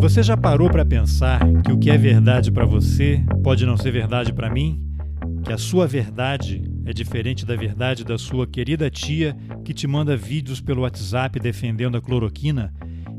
Você já parou para pensar que o que é verdade para você pode não ser verdade para mim? Que a sua verdade é diferente da verdade da sua querida tia que te manda vídeos pelo WhatsApp defendendo a cloroquina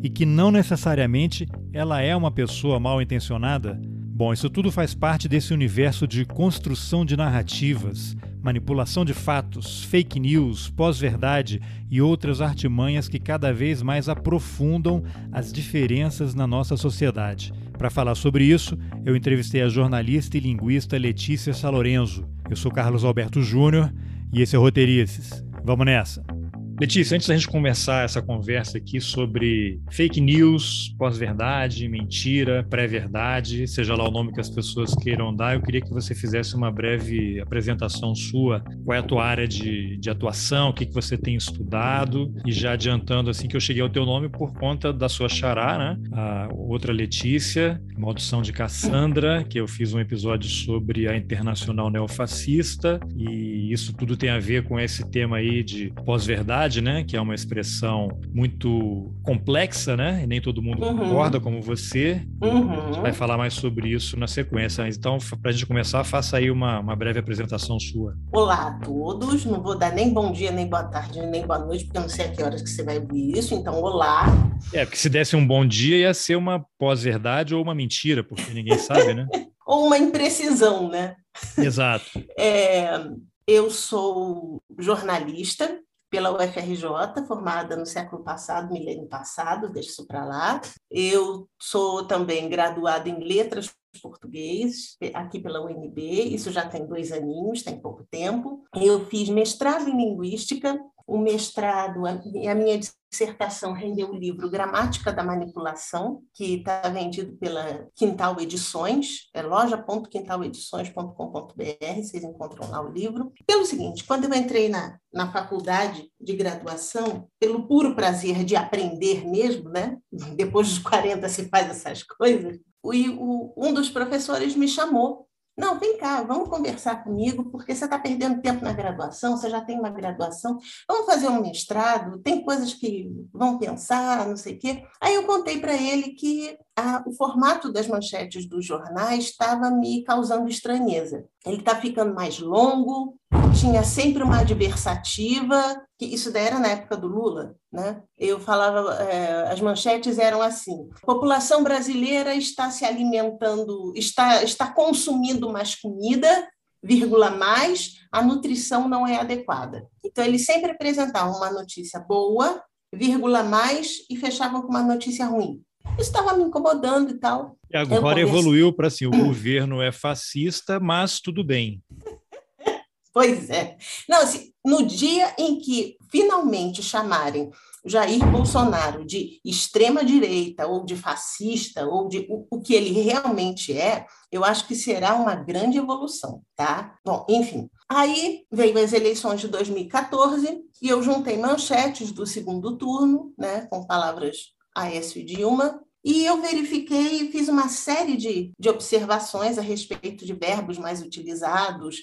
e que não necessariamente ela é uma pessoa mal intencionada? Bom, isso tudo faz parte desse universo de construção de narrativas, manipulação de fatos, fake news, pós-verdade e outras artimanhas que cada vez mais aprofundam as diferenças na nossa sociedade. Para falar sobre isso, eu entrevistei a jornalista e linguista Letícia Salorenzo. Eu sou Carlos Alberto Júnior e esse é o Roteirices. Vamos nessa! Letícia, antes da gente começar essa conversa aqui sobre fake news, pós-verdade, mentira, pré-verdade, seja lá o nome que as pessoas queiram dar, eu queria que você fizesse uma breve apresentação sua. Qual é a tua área de, de atuação, o que, que você tem estudado? E já adiantando assim que eu cheguei ao teu nome por conta da sua xará, né? A outra Letícia, Maldição de Cassandra, que eu fiz um episódio sobre a Internacional Neofascista, e isso tudo tem a ver com esse tema aí de pós-verdade né? Que é uma expressão muito complexa, né? E nem todo mundo uhum. concorda como você. Uhum. A gente vai falar mais sobre isso na sequência. Então, para a gente começar, faça aí uma, uma breve apresentação sua. Olá a todos. Não vou dar nem bom dia, nem boa tarde, nem boa noite, porque eu não sei a que horas que você vai ouvir isso. Então, olá. É, porque se desse um bom dia, ia ser uma pós-verdade ou uma mentira, porque ninguém sabe, né? ou uma imprecisão, né? Exato. É, eu sou jornalista, pela UFRJ, formada no século passado, milênio passado, deixa isso para lá. Eu sou também graduada em Letras Português, aqui pela UNB, isso já tem dois aninhos, tem pouco tempo. Eu fiz mestrado em Linguística o mestrado, a, minha dissertação rendeu o livro Gramática da Manipulação, que está vendido pela Quintal Edições, é loja.quintaledições.com.br, vocês encontram lá o livro. Pelo seguinte, quando eu entrei na, na faculdade de graduação, pelo puro prazer de aprender mesmo, né? Depois dos 40 se faz essas coisas, o, o, um dos professores me chamou não, vem cá, vamos conversar comigo, porque você está perdendo tempo na graduação, você já tem uma graduação, vamos fazer um mestrado, tem coisas que vão pensar, não sei o quê. Aí eu contei para ele que a, o formato das manchetes dos jornais estava me causando estranheza. Ele está ficando mais longo, tinha sempre uma adversativa, que isso daí era na época do Lula, né? Eu falava, é, as manchetes eram assim: população brasileira está se alimentando, está, está consumindo mais comida, vírgula mais, a nutrição não é adequada. Então ele sempre apresentava uma notícia boa, vírgula mais e fechava com uma notícia ruim. Isso estava me incomodando e tal. E agora evoluiu para assim: o governo é fascista, mas tudo bem. Pois é. Não, assim, no dia em que finalmente chamarem Jair Bolsonaro de extrema-direita, ou de fascista, ou de o, o, que ele realmente é, eu acho que será uma grande evolução, tá? Bom, enfim. Aí veio as eleições de 2014 e eu juntei manchetes do segundo turno, né, com palavras Aécio e Dilma, e eu verifiquei e fiz uma série de, de observações a respeito de verbos mais utilizados,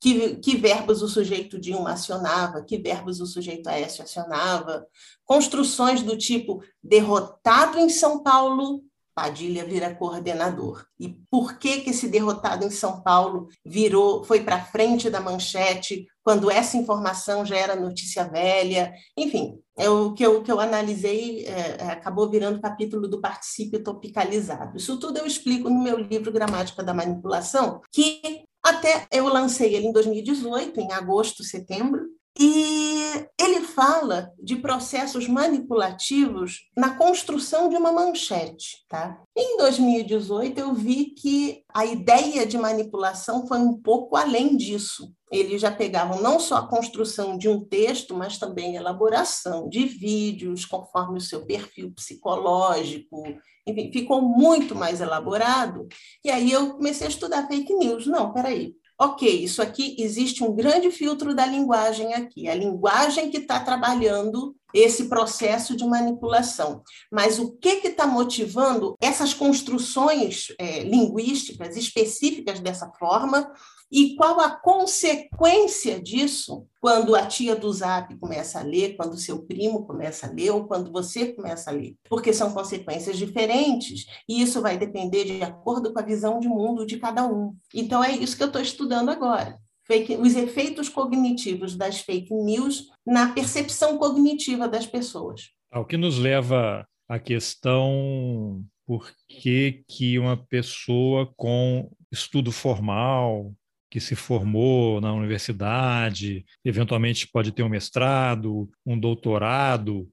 que, que verbos o sujeito Dilma acionava, que verbos o sujeito Aécio acionava, construções do tipo derrotado em São Paulo, Padilha vira coordenador. E por que que esse derrotado em São Paulo virou, foi para frente da manchete quando essa informação já era notícia velha? Enfim, é o que eu, que eu analisei é, é acabou virando capítulo do particípio topicalizado. Isso tudo eu explico no meu livro Gramática da Manipulação, que até eu lancei ele em 2018, em agosto, setembro, e ele fala de processos manipulativos na construção de uma manchete. Tá? Em 2018, eu vi que a ideia de manipulação foi um pouco além disso. Eles já pegavam não só a construção de um texto, mas também a elaboração de vídeos conforme o seu perfil psicológico. Enfim, ficou muito mais elaborado. E aí eu comecei a estudar fake news. Não, peraí, ok, isso aqui existe um grande filtro da linguagem aqui, a linguagem que está trabalhando esse processo de manipulação. Mas o que está motivando essas construções é, linguísticas específicas dessa forma E qual a consequência disso quando a tia do Zap começa a ler, quando seu primo começa a ler ou quando você começa a ler? Porque são consequências diferentes e isso vai depender de acordo com a visão de mundo de cada um. Então é isso que eu estou estudando agora. Fake, os efeitos cognitivos das fake news na percepção cognitiva das pessoas. O que nos leva à questão por que, que uma pessoa com estudo formal, que se formou na universidade, eventualmente pode ter um mestrado, um doutorado.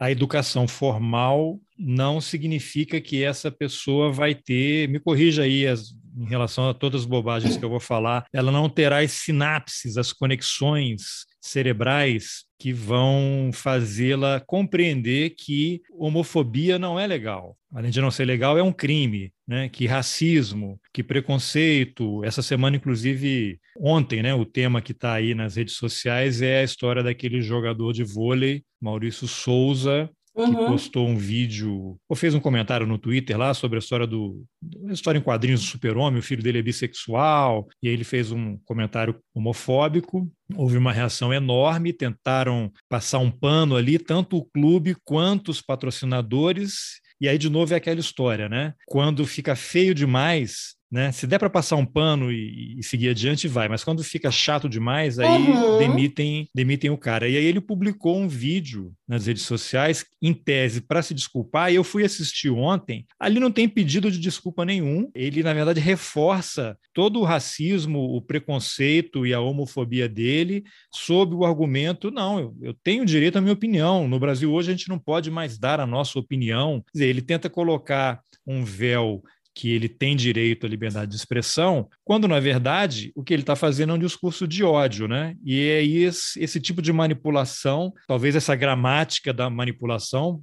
A educação formal não significa que essa pessoa vai ter, me corrija aí as, em relação a todas as bobagens que eu vou falar, ela não terá as sinapses, as conexões cerebrais que vão fazê-la compreender que homofobia não é legal. Além de não ser legal, é um crime, né? Que racismo, que preconceito. Essa semana, inclusive, ontem, né? O tema que está aí nas redes sociais é a história daquele jogador de vôlei, Maurício Souza, que uhum. postou um vídeo, ou fez um comentário no Twitter lá sobre a história do. A história em quadrinhos do super-homem, o filho dele é bissexual, e aí ele fez um comentário homofóbico. Houve uma reação enorme, tentaram passar um pano ali, tanto o clube quanto os patrocinadores. E aí, de novo, é aquela história, né? Quando fica feio demais, né? Se der para passar um pano e, e, seguir adiante, vai. Mas quando fica chato demais, aí uhum. demitem, demitem o cara. E aí ele publicou um vídeo nas redes sociais, em tese, para se desculpar. E eu fui assistir ontem. Ali não tem pedido de desculpa nenhum. Ele, na verdade, reforça todo o racismo, o preconceito e a homofobia dele sob o argumento: não, eu, eu tenho direito à minha opinião. No Brasil hoje a gente não pode mais dar a nossa opinião. Quer dizer, ele tenta colocar um véu que ele tem direito à liberdade de expressão, quando, na verdade, o que ele está fazendo é um discurso de ódio, né? E é esse, esse tipo de manipulação, talvez essa gramática da manipulação,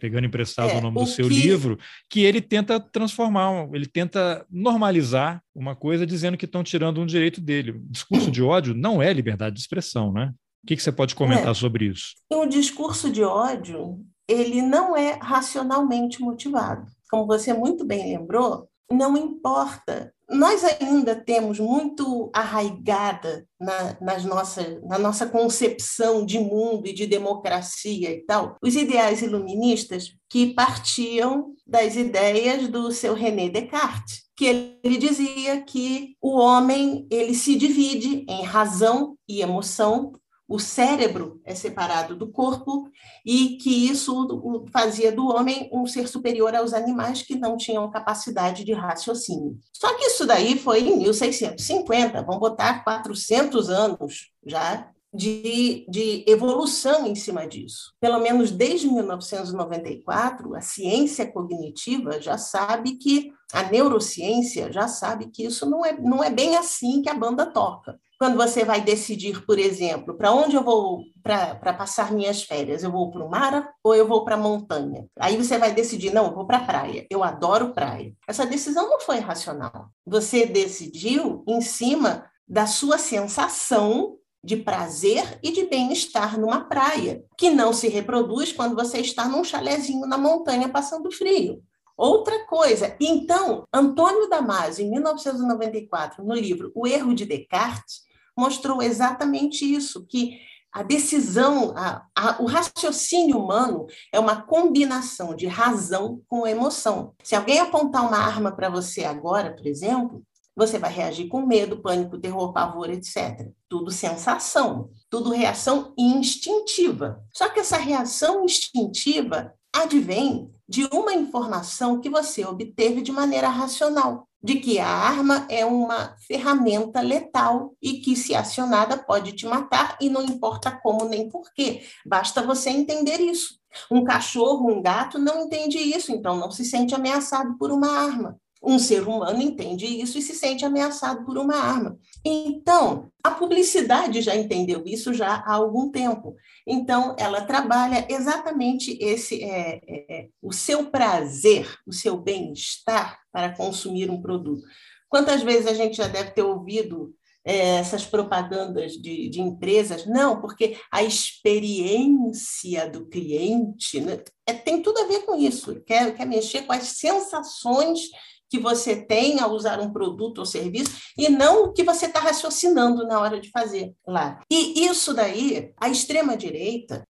pegando emprestado é, o nome do seu que... livro, que ele tenta transformar, ele tenta normalizar uma coisa dizendo que estão tirando um direito dele. O discurso de ódio não é liberdade de expressão, né? O que, que você pode comentar é. sobre isso? O discurso de ódio, ele não é racionalmente motivado como você muito bem lembrou, não importa. Nós ainda temos muito arraigada na, nas nossa, na nossa concepção de mundo e de democracia e tal, os ideais iluministas que partiam das ideias do seu René Descartes, que ele dizia que o homem ele se divide em razão e emoção o cérebro é separado do corpo e que isso fazia do homem um ser superior aos animais que não tinham capacidade de raciocínio. Só que isso daí foi em 1650, vamos botar 400 anos já de, de evolução em cima disso. Pelo menos desde 1994, a ciência cognitiva já sabe que, a neurociência já sabe que isso não é, não é bem assim que a banda toca quando você vai decidir, por exemplo, para onde eu vou para passar minhas férias, eu vou para o mar ou eu vou para a montanha? Aí você vai decidir, não, eu vou para a praia. Eu adoro praia. Essa decisão não foi racional. Você decidiu em cima da sua sensação de prazer e de bem-estar numa praia, que não se reproduz quando você está num chalezinho na montanha passando frio. Outra coisa, então, Antônio Damasio, em 1994, no livro O Erro de Descartes, mostrou exatamente isso, que a decisão, a, a, o raciocínio humano é uma combinação de razão com emoção. Se alguém apontar uma arma para você agora, por exemplo, você vai reagir com medo, pânico, terror, pavor, etc. Tudo sensação, tudo reação instintiva. Só que essa reação instintiva advém de uma informação que você obteve de maneira racional de que a arma é uma ferramenta letal e que, se acionada, pode te matar e não importa como nem porquê. Basta você entender isso. Um cachorro, um gato não entende isso, então não se sente ameaçado por uma arma. Um ser humano entende isso e se sente ameaçado por uma arma. Então, a publicidade já entendeu isso já há algum tempo. Então, ela trabalha exatamente esse é, é, é o seu prazer, o seu bem-estar para consumir um produto. Quantas vezes a gente já deve ter ouvido é, essas propagandas de, de, empresas? Não, porque a experiência do cliente né, é, tem tudo a ver com isso. Quer, quer mexer com as sensações que você tem ao usar um produto ou serviço e não o que você está raciocinando na hora de fazer lá. E isso daí, a extrema-direita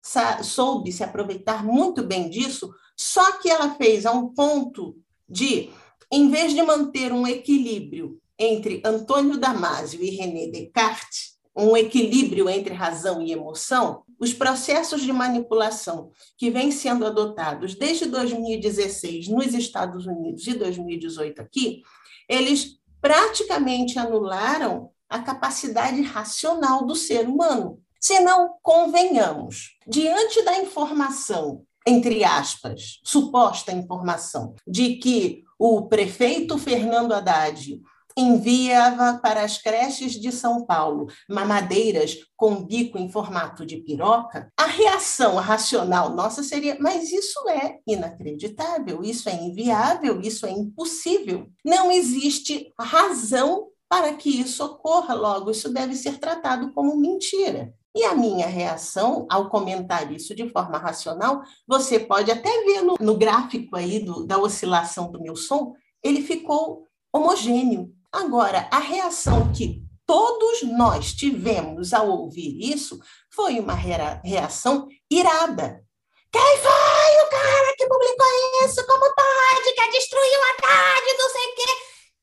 soube se aproveitar muito bem disso, só que ela fez a um ponto de, em vez de manter um equilíbrio entre Antônio Damasio e René Descartes, um equilíbrio entre razão e emoção, os processos de manipulação que vêm sendo adotados desde 2016 nos Estados Unidos e 2018 aqui, eles praticamente anularam a capacidade racional do ser humano. Se não convenhamos, diante da informação, entre aspas, suposta informação, de que o prefeito Fernando Haddad enviava para as creches de São Paulo mamadeiras com bico em formato de piroca, a reação racional nossa seria: mas isso é inacreditável, isso é inviável, isso é impossível. Não existe razão para que isso ocorra, logo, isso deve ser tratado como mentira. E a minha reação ao comentar isso de forma racional, você pode até ver no, no gráfico aí do, da oscilação do meu som, ele ficou homogêneo. Agora, a reação que todos nós tivemos ao ouvir isso foi uma reação irada. Quem foi o cara que publicou isso? Como pode? Quer destruir o Haddad, não sei o quê.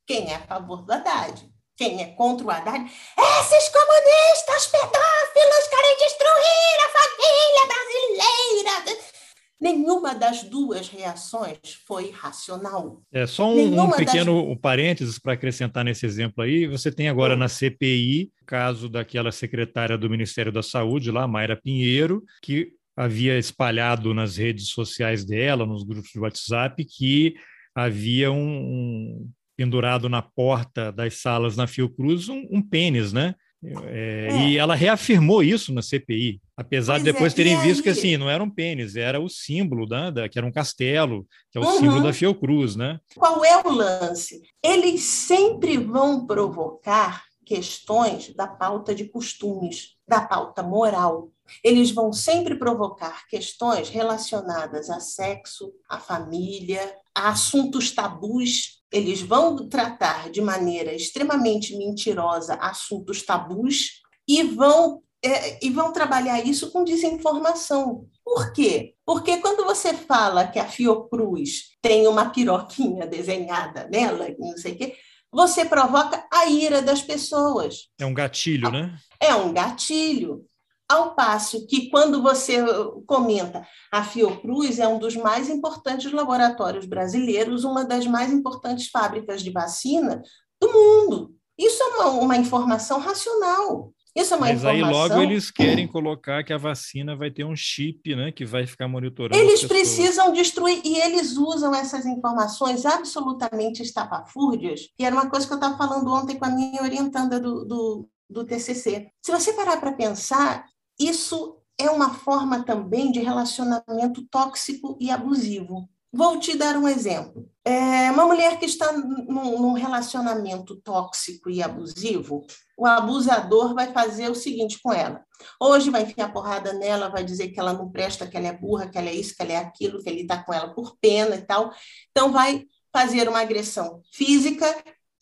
Quem é a favor do Haddad? Quem é contra o Haddad? Esses comunistas pedófilos querem destruir a família brasileira. Nenhuma das duas reações foi racional. É só um, um pequeno das... parênteses para acrescentar nesse exemplo aí. Você tem agora na CPI o caso daquela secretária do Ministério da Saúde, lá, Mayra Pinheiro, que havia espalhado nas redes sociais dela, nos grupos de WhatsApp, que havia um, um pendurado na porta das salas na Fiocruz um, um pênis, né? É, é. E ela reafirmou isso na CPI, apesar pois de depois é, terem visto que assim não era um pênis, era o símbolo da, da que era um castelo, que é o uhum. símbolo da Fiocruz, né? Qual é o lance? Eles sempre vão provocar questões da pauta de costumes, da pauta moral. Eles vão sempre provocar questões relacionadas a sexo, a família, a assuntos tabus eles vão tratar de maneira extremamente mentirosa assuntos tabus e vão, é, e vão trabalhar isso com desinformação. Por quê? Porque quando você fala que a Fiocruz tem uma piroquinha desenhada nela, não sei o quê, você provoca a ira das pessoas. É um gatilho, né? É um gatilho. Ao passo que, quando você comenta, a Fiocruz é um dos mais importantes laboratórios brasileiros, uma das mais importantes fábricas de vacina do mundo. Isso é uma, uma informação racional. Isso é uma Mas informação... aí logo eles querem colocar que a vacina vai ter um chip, né, que vai ficar monitorando. Eles precisam destruir e eles usam essas informações absolutamente estapafúrdias, que era uma coisa que eu estava falando ontem com a minha orientanda do, do, do TCC. Se você parar para pensar, isso é uma forma também de relacionamento tóxico e abusivo. Vou te dar um exemplo. É uma mulher que está num, num, relacionamento tóxico e abusivo, o abusador vai fazer o seguinte com ela. Hoje vai enfiar porrada nela, vai dizer que ela não presta, que ela é burra, que ela é isso, que ela é aquilo, que ele está com ela por pena e tal. Então, vai fazer uma agressão física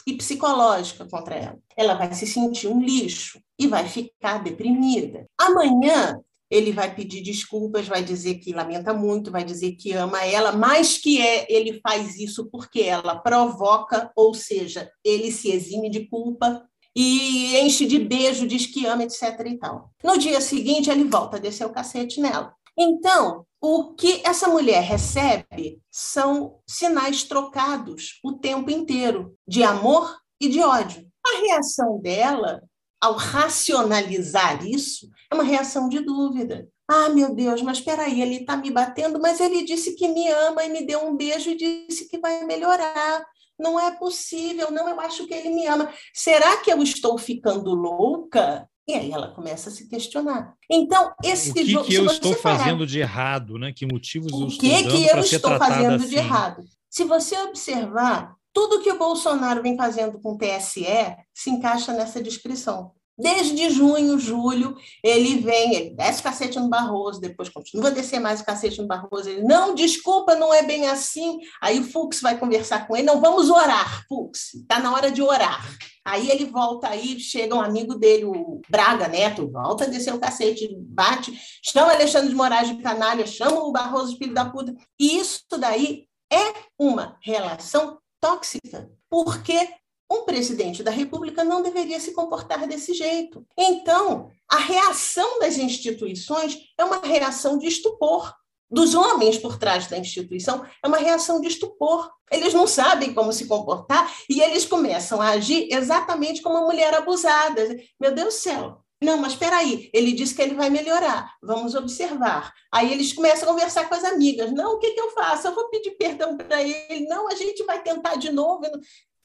e psicológica contra ela. Ela vai se sentir um lixo e vai ficar deprimida. Amanhã ele vai pedir desculpas, vai dizer que lamenta muito, vai dizer que ama ela, mas que é, ele faz isso porque ela provoca, ou seja, ele se exime de culpa e enche de beijo, diz que ama, etc. e tal. No dia seguinte, ele volta a descer o cacete nela. Então, o que essa mulher recebe são sinais trocados o tempo inteiro, de amor e de ódio. A reação dela, ao racionalizar isso, é uma reação de dúvida. Ah, meu Deus, mas espera aí, ele está me batendo, mas ele disse que me ama e me deu um beijo e disse que vai melhorar. Não é possível, não, eu acho que ele me ama. Será que eu estou ficando louca? E aí ela começa a se questionar. Então, esse o que jogo. que eu estou parar, fazendo de errado, né? Que motivos eu estou que que eu estou fazendo assim? de errado? Se você observar, tudo que o Bolsonaro vem fazendo com o TSE se encaixa nessa descrição. Desde junho, julho, ele vem, ele desce cacete no Barroso, depois continua a descer mais o cacete no Barroso. Ele, não, desculpa, não é bem assim. Aí o Fux vai conversar com ele, não, vamos orar, Fux, está na hora de orar. Aí ele volta aí, chega um amigo dele, o Braga Neto, volta a descer o cacete, bate, chama Alexandre de Moraes de canalha, chama o Barroso de filho da puta. E isso daí é uma relação tóxica, porque um presidente da República não deveria se comportar desse jeito. Então, a reação das instituições é uma reação de estupor. Dos homens por trás da instituição é uma reação de estupor. Eles não sabem como se comportar e eles começam a agir exatamente como uma mulher abusada. Meu Deus do céu, não, mas espera aí, ele disse que ele vai melhorar, vamos observar. Aí eles começam a conversar com as amigas. Não, o que, que eu faço? Eu vou pedir perdão para ele. Não, a gente vai tentar de novo.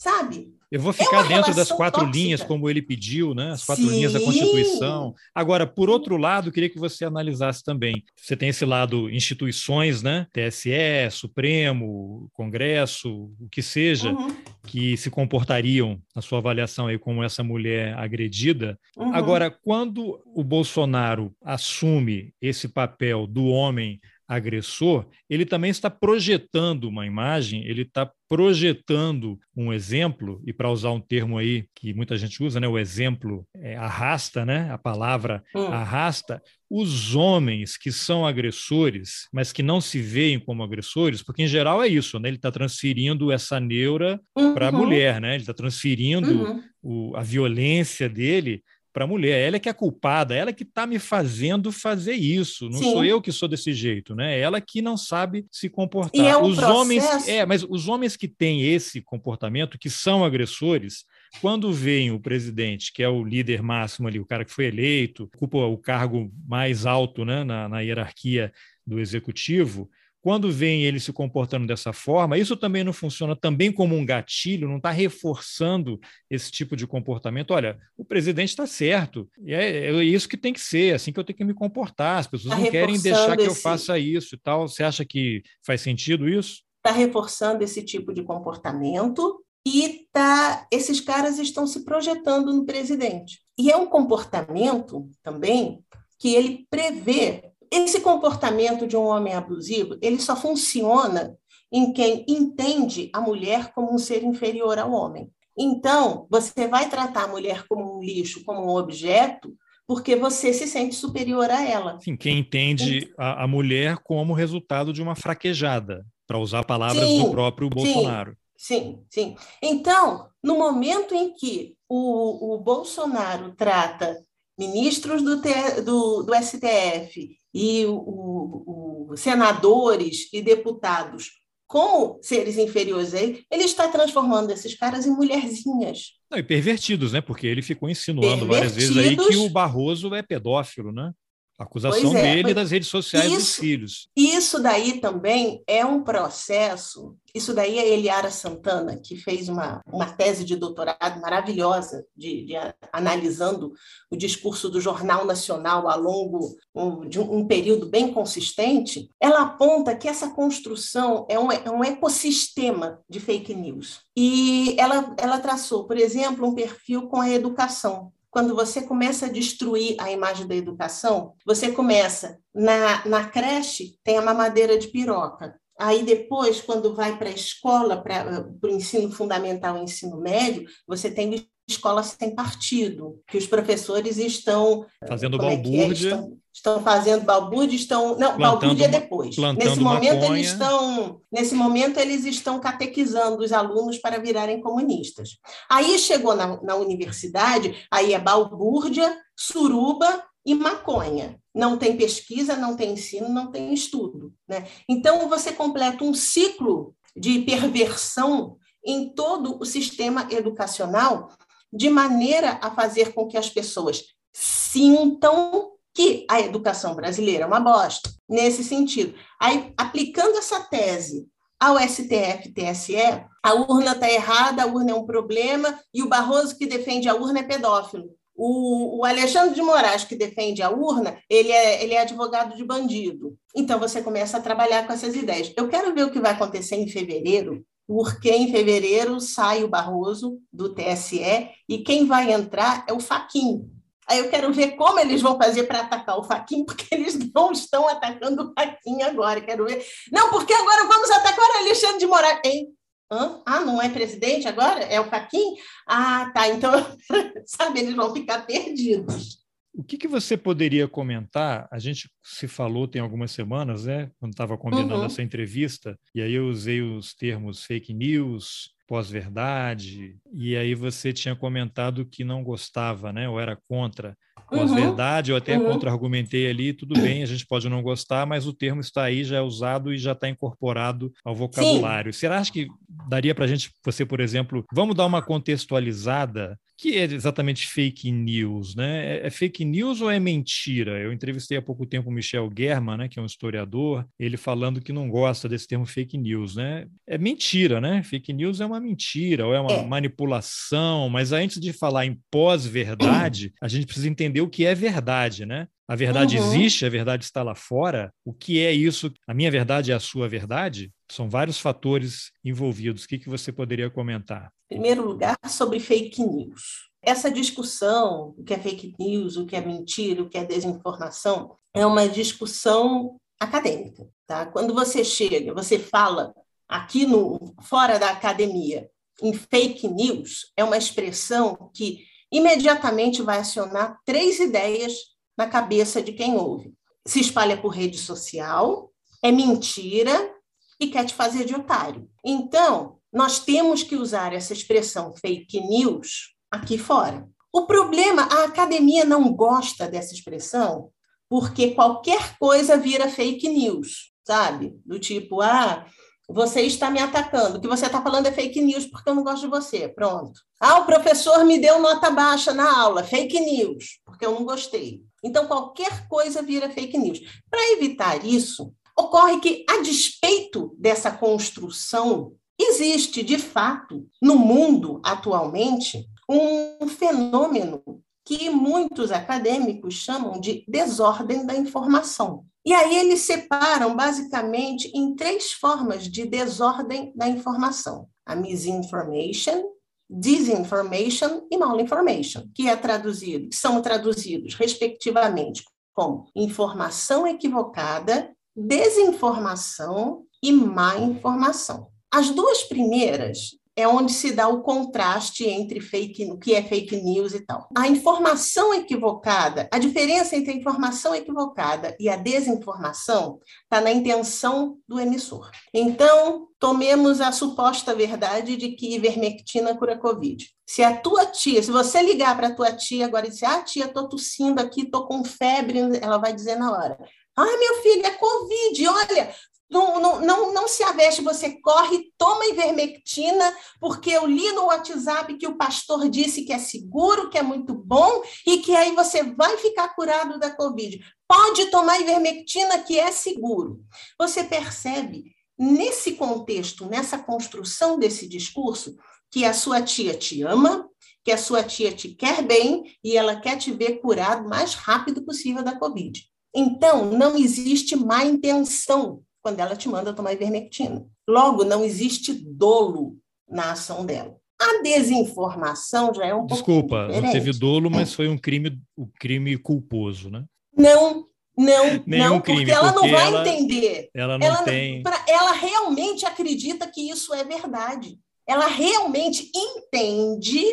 Sabe? Eu vou ficar é dentro das quatro tóxica. linhas, como ele pediu, né? As quatro Sim. linhas da Constituição. Agora, por outro lado, queria que você analisasse também. Você tem esse lado instituições, né? TSE, Supremo, Congresso, o que seja, uhum. que se comportariam, na sua avaliação, aí, como essa mulher agredida. Uhum. Agora, quando o Bolsonaro assume esse papel do homem agressor, ele também está projetando uma imagem, ele está projetando um exemplo, e para usar um termo aí que muita gente usa, né, o exemplo é, arrasta, né, a palavra hum. arrasta, os homens que são agressores, mas que não se veem como agressores, porque em geral é isso, né, ele está transferindo essa neura uhum. para a mulher, né, ele está transferindo uhum. o, a violência dele para a mulher. Ela é que é culpada, ela é que está me fazendo fazer isso. Não Sim. sou eu que sou desse jeito, né? Ela que não sabe se comportar. E é um os processo... homens, é, mas os homens que têm esse comportamento, que são agressores, quando veem o presidente, que é o líder máximo ali, o cara que foi eleito, ocupa o cargo mais alto né, na, na hierarquia do executivo, quando vem ele se comportando dessa forma, isso também não funciona também como um gatilho, não está reforçando esse tipo de comportamento. Olha, o presidente está certo, e é, é, isso que tem que ser, é assim que eu tenho que me comportar. As pessoas tá não querem deixar que eu faça isso e tal. Você acha que faz sentido isso? Está reforçando esse tipo de comportamento e tá, esses caras estão se projetando no presidente. E é um comportamento também que ele prevê esse comportamento de um homem abusivo, ele só funciona em quem entende a mulher como um ser inferior ao homem. Então, você vai tratar a mulher como um lixo, como um objeto, porque você se sente superior a ela. Sim, quem entende a, a mulher como resultado de uma fraquejada, para usar palavras sim, do próprio Bolsonaro. Sim, sim. Então, no momento em que o, o Bolsonaro trata ministros do, do, do STF e o, o, o senadores e deputados como seres inferiores a ele, ele está transformando esses caras em mulherzinhas. Não, e pervertidos, né? Porque ele ficou insinuando várias vezes aí que o Barroso é pedófilo, né? A acusação é, dele das redes sociais isso, dos filhos. Isso daí também é um processo. Isso daí é Eliara Santana, que fez uma, uma tese de doutorado maravilhosa, de, de analisando o discurso do Jornal Nacional ao longo um, de um, um, período bem consistente. Ela aponta que essa construção é um, é um ecossistema de fake news. E ela, ela traçou, por exemplo, um perfil com a educação quando você começa a destruir a imagem da educação, você começa na, na creche, tem a mamadeira de piroca. Aí depois, quando vai para a escola, para o ensino fundamental e ensino médio, você tem escola sem partido, que os professores estão fazendo é é? balbúrdia. É? Estão, estão, fazendo balbúrdia, estão não, balbúrdia é depois. Nesse momento maconha. eles estão, nesse momento eles estão catequizando os alunos para virarem comunistas. Aí chegou na, na universidade, aí é balbúrdia, suruba e maconha. Não tem pesquisa, não tem ensino, não tem estudo, né? Então você completa um ciclo de perversão em todo o sistema educacional de maneira a fazer com que as pessoas sintam que a educação brasileira é uma bosta, nesse sentido. Aí, aplicando essa tese ao STF TSE, a urna está errada, a urna é um problema, e o Barroso que defende a urna é pedófilo. O, o, Alexandre de Moraes, que defende a urna, ele é, ele é advogado de bandido. Então, você começa a trabalhar com essas ideias. Eu quero ver o que vai acontecer em fevereiro, porque em fevereiro sai o Barroso do TSE e quem vai entrar é o Faquin. Aí eu quero ver como eles vão fazer para atacar o Faquin, porque eles não estão atacando o Faquin agora. Quero ver. Não, porque agora vamos atacar o Alexandre de Moraes. Hein? Hã? Ah, não é presidente agora? É o Faquin? Ah, tá. Então, sabe, eles vão ficar perdidos. O que, que você poderia comentar? A gente se falou tem algumas semanas, né? Quando estava combinando uhum. essa entrevista, e aí eu usei os termos fake news, pós-verdade, e aí você tinha comentado que não gostava, né? Ou era contra pós-verdade, uhum. eu até uhum. contra-argumentei ali, tudo bem, a gente pode não gostar, mas o termo está aí, já é usado e já está incorporado ao vocabulário. Sim. Será que daria para a gente, você, por exemplo, vamos dar uma contextualizada que é exatamente fake news, né? É, é fake news ou é mentira? Eu entrevistei há pouco tempo o Michel German, né, que é um historiador, ele falando que não gosta desse termo fake news, né? É mentira, né? Fake news é uma mentira ou é uma é. manipulação, mas antes de falar em pós-verdade, a gente precisa entender o que é verdade, né? A verdade uhum. existe, a verdade está lá fora. O que é isso? A minha verdade é a sua verdade? São vários fatores envolvidos. O que, que você poderia comentar? Em primeiro lugar, sobre fake news. Essa discussão, o que é fake news, o que é mentira, o que é desinformação, é uma discussão acadêmica. Tá? Quando você chega, você fala aqui no fora da academia em fake news, é uma expressão que imediatamente vai acionar três ideias na cabeça de quem ouve. Se espalha por rede social, é mentira e quer te fazer de otário. Então, nós temos que usar essa expressão fake news aqui fora. O problema, a academia não gosta dessa expressão porque qualquer coisa vira fake news, sabe? Do tipo, ah, você está me atacando. O que você está falando é fake news porque eu não gosto de você. Pronto. Ah, o professor me deu nota baixa na aula. Fake news, porque eu não gostei. Então, qualquer coisa vira fake news. Para evitar isso, Ocorre que, a despeito dessa construção, existe, de fato, no mundo atualmente, um fenômeno que muitos acadêmicos chamam de desordem da informação. E aí eles separam basicamente em três formas de desordem da informação: a misinformation, disinformation e malinformation, que é traduzido, são traduzidos respectivamente como informação equivocada, desinformação e má informação. As duas primeiras é onde se dá o contraste entre fake, o que é fake news e tal. A informação equivocada, a diferença entre a informação equivocada e a desinformação está na intenção do emissor. Então, tomemos a suposta verdade de que ivermectina cura Covid. Se a tua tia, se você ligar para a tua tia agora e dizer, ah, tia, estou tossindo aqui, estou com febre, ela vai dizer na hora, Ai, meu filho, é Covid, olha, não, não, não, não se aveste, você corre, toma ivermectina, porque eu li no WhatsApp que o pastor disse que é seguro, que é muito bom, e que aí você vai ficar curado da Covid. Pode tomar ivermectina, que é seguro. Você percebe, nesse contexto, nessa construção desse discurso, que a sua tia te ama, que a sua tia te quer bem e ela quer te ver curado o mais rápido possível da Covid. Então, não existe má intenção quando ela te manda tomar ivermectina. Logo, não existe dolo na ação dela. A desinformação já é um Desculpa, pouco Desculpa, não teve dolo, mas foi um crime, um crime culposo, né? Não, não, Nenhum não, porque crime, ela porque não vai ela, entender. Ela não ela, tem. Pra, ela realmente acredita que isso é verdade. Ela realmente entende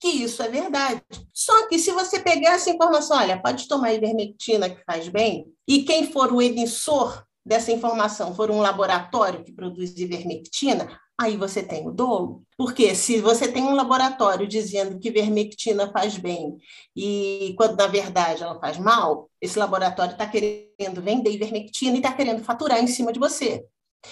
que isso é verdade. Só que se você pegar essa informação, olha, pode tomar ivermectina que faz bem, e quem for o emissor dessa informação for um laboratório que produz ivermectina, aí você tem o dolo. Porque se você tem um laboratório dizendo que ivermectina faz bem e quando na verdade ela faz mal, esse laboratório está querendo vender ivermectina e está querendo faturar em cima de você.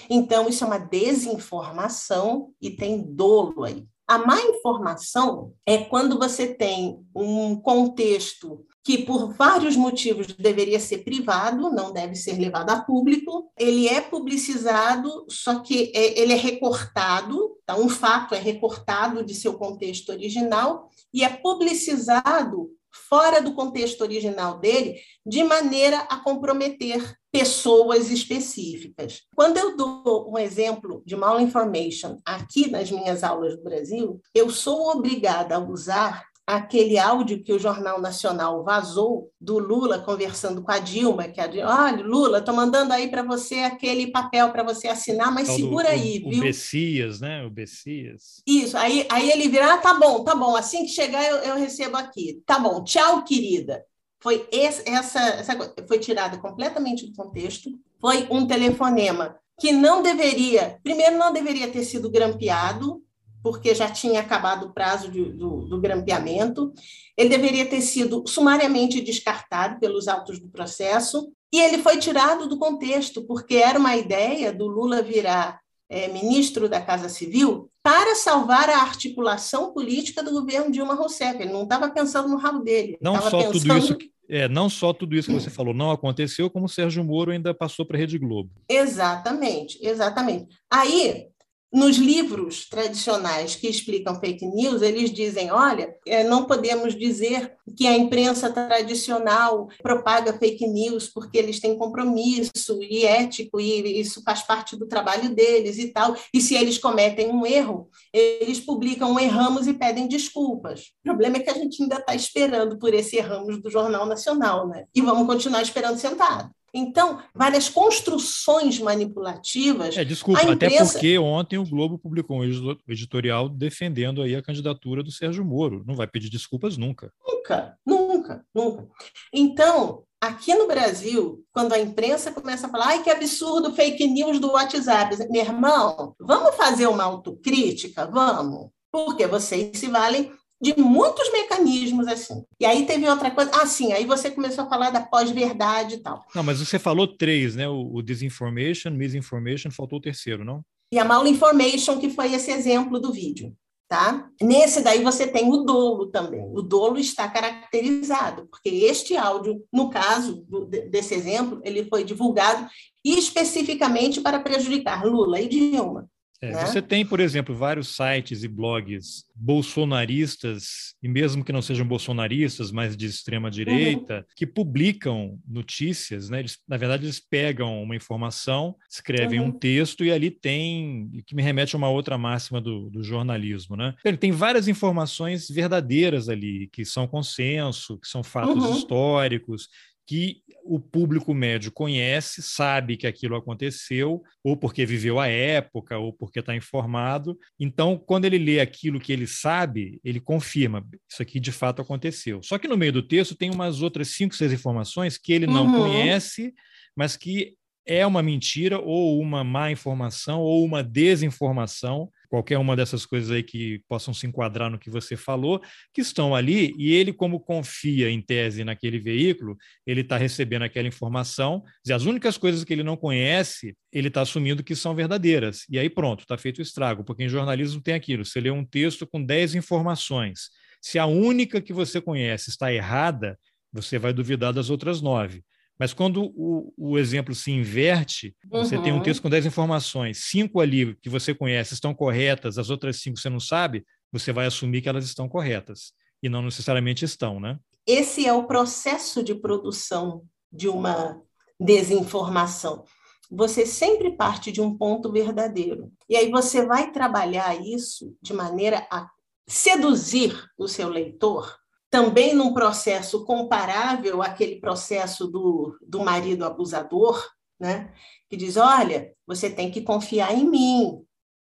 Então, isso é uma desinformação e tem dolo aí. A má informação é quando você tem um contexto que, por vários motivos, deveria ser privado, não deve ser levado a público. Ele é publicizado, só que é, ele é recortado, tá? um fato é recortado de seu contexto original e é publicizado fora do contexto original dele, de maneira a comprometer pessoas específicas. Quando eu dou um exemplo de malinformation aqui nas minhas aulas do Brasil, eu sou obrigada a usar aquele áudio que o Jornal Nacional vazou do Lula conversando com a Dilma, que a Dilma, olha, Lula, estou mandando aí para você aquele papel para você assinar, mas Tal segura aí, o, viu? O Bessias, né? O Bessias. Isso, aí, aí ele vira, ah, tá bom, tá bom, assim que chegar eu, eu recebo aqui. Tá bom, tchau, querida. Foi esse, essa, essa foi tirada completamente do contexto, foi um telefonema que não deveria, primeiro não deveria ter sido grampeado, porque já tinha acabado o prazo de, do, do grampeamento. Ele deveria ter sido sumariamente descartado pelos autos do processo, e ele foi tirado do contexto, porque era uma ideia do Lula virar é, ministro da Casa Civil para salvar a articulação política do governo Dilma Rousseff. Ele não estava pensando no rabo dele. Não só pensando... tudo isso que, é, não só tudo isso que você falou não aconteceu, como o Sérgio Moro ainda passou para a Rede Globo. Exatamente, exatamente. Aí nos livros tradicionais que explicam fake news, eles dizem: olha, é, não podemos dizer que a imprensa tradicional propaga fake news porque eles têm compromisso e ético e isso faz parte do trabalho deles e tal. E se eles cometem um erro, eles publicam um erramos e pedem desculpas. O problema é que a gente ainda está esperando por esse erramos do Jornal Nacional, né? E vamos continuar esperando sentado. Então, várias construções manipulativas. É, desculpa, imprensa... até porque ontem o Globo publicou um editorial defendendo aí a candidatura do Sérgio Moro. Não vai pedir desculpas nunca. Nunca, nunca, nunca. Então, aqui no Brasil, quando a imprensa começa a falar, ai que absurdo fake news do WhatsApp, meu irmão, vamos fazer uma autocrítica? Vamos. Porque vocês se valem de muitos mecanismos assim. E aí teve outra coisa, ah, sim, aí você começou a falar da pós-verdade e tal. Não, mas você falou três, né? O, o disinformation, misinformation, faltou o terceiro, não? E a malinformation, que foi esse exemplo do vídeo. Tá? Nesse daí você tem o dolo também. O dolo está caracterizado, porque este áudio, no caso do, desse exemplo, ele foi divulgado especificamente para prejudicar Lula e Dilma. É, né? Você tem, por exemplo, vários sites e blogs bolsonaristas, e mesmo que não sejam bolsonaristas, mas de extrema direita, uhum. que publicam notícias, né? Eles, na verdade, eles pegam uma informação, escrevem uhum. um texto e ali tem, que me remete a uma outra máxima do, do jornalismo, né? Ele tem várias informações verdadeiras ali, que são consenso, que são fatos uhum. históricos, que o público médio conhece, sabe que aquilo aconteceu, ou porque viveu a época, ou porque está informado. Então, quando ele lê aquilo que ele sabe, ele confirma: isso aqui de fato aconteceu. Só que no meio do texto tem umas outras cinco, seis informações que ele não uhum. conhece, mas que é uma mentira, ou uma má informação, ou uma desinformação qualquer uma dessas coisas aí que possam se enquadrar no que você falou, que estão ali, e ele, como confia em tese naquele veículo, ele está recebendo aquela informação, e as únicas coisas que ele não conhece, ele está assumindo que são verdadeiras. E aí pronto, está feito o estrago, porque em jornalismo tem aquilo, você lê um texto com 10 informações, se a única que você conhece está errada, você vai duvidar das outras nove. Mas quando o, o exemplo se inverte, uhum. você tem um uhum. texto com 10 informações, cinco ali que você conhece estão corretas, as outras cinco você não sabe, você vai assumir que elas estão corretas. E não necessariamente estão, né? Esse é o processo de produção de uma desinformação. Você sempre parte de um ponto verdadeiro. E aí você vai trabalhar isso de maneira a seduzir o seu leitor também num processo comparável àquele processo do, do marido abusador, né? que diz: olha, você tem que confiar em mim,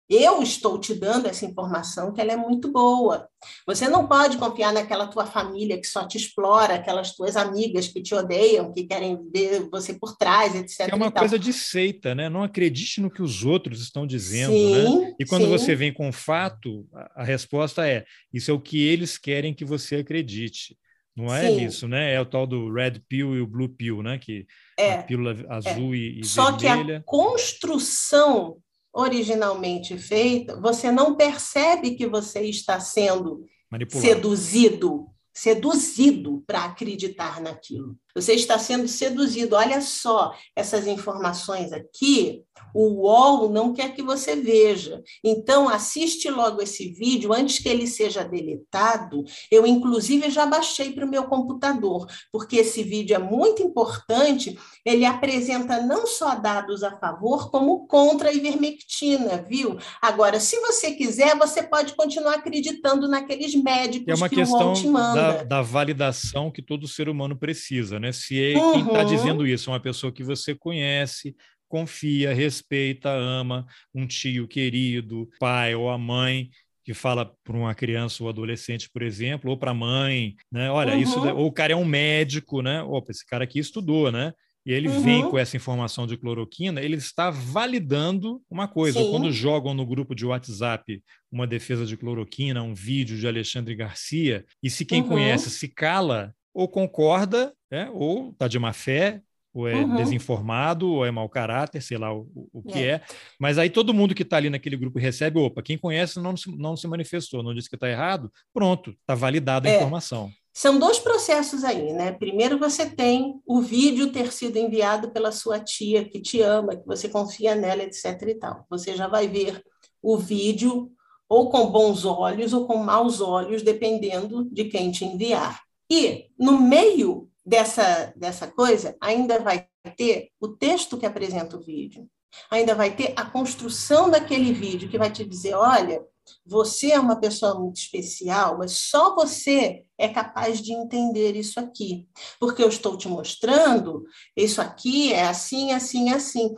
eu estou te dando essa informação que ela é muito boa. Você não pode confiar naquela tua família que só te explora, aquelas tuas amigas que te odeiam, que querem ver você por trás, etc. É uma coisa de seita, né? Não acredite no que os outros estão dizendo, sim, né? E quando sim. você vem com fato, a resposta é: isso é o que eles querem que você acredite. Não é sim. isso, né? É o tal do red pill e o blue pill, né? Que é, a pílula azul é. e, e Só vermelha. que a construção originalmente feita, você não percebe que você está sendo Manipulado. seduzido, seduzido para acreditar naquilo. Você está sendo seduzido. Olha só, essas informações aqui, o UOL não quer que você veja. Então, assiste logo esse vídeo antes que ele seja deletado. Eu, inclusive, já baixei para o meu computador, porque esse vídeo é muito importante. Ele apresenta não só dados a favor, como contra a ivermectina, viu? Agora, se você quiser, você pode continuar acreditando naqueles médicos é que o UOL te manda. Da, da validação que todo ser humano precisa, né? Se é, uhum. quem está dizendo isso é uma pessoa que você conhece, confia, respeita, ama, um tio querido, pai ou a mãe que fala para uma criança ou adolescente, por exemplo, ou para a mãe, né? Olha, uhum. isso, ou o cara é um médico, né? Opa, esse cara aqui estudou, né? E ele uhum. vem com essa informação de cloroquina, ele está validando uma coisa. Sim. Quando jogam no grupo de WhatsApp uma defesa de cloroquina, um vídeo de Alexandre Garcia, e se quem uhum. conhece se cala, ou concorda, né, ou está de má fé, ou é uhum. desinformado, ou é mau caráter, sei lá o, o que é. é. Mas aí todo mundo que está ali naquele grupo recebe, opa, quem conhece não, não se manifestou, não disse que está errado, pronto, está validada a é. informação. São dois processos aí, né? Primeiro, você tem o vídeo ter sido enviado pela sua tia que te ama, que você confia nela, etc. e tal. Você já vai ver o vídeo ou com bons olhos ou com maus olhos, dependendo de quem te enviar. E no meio dessa, dessa coisa, ainda vai ter o texto que apresenta o vídeo, ainda vai ter a construção daquele vídeo que vai te dizer: olha, você é uma pessoa muito especial, mas só você é capaz de entender isso aqui. Porque eu estou te mostrando, isso aqui é assim, assim, assim.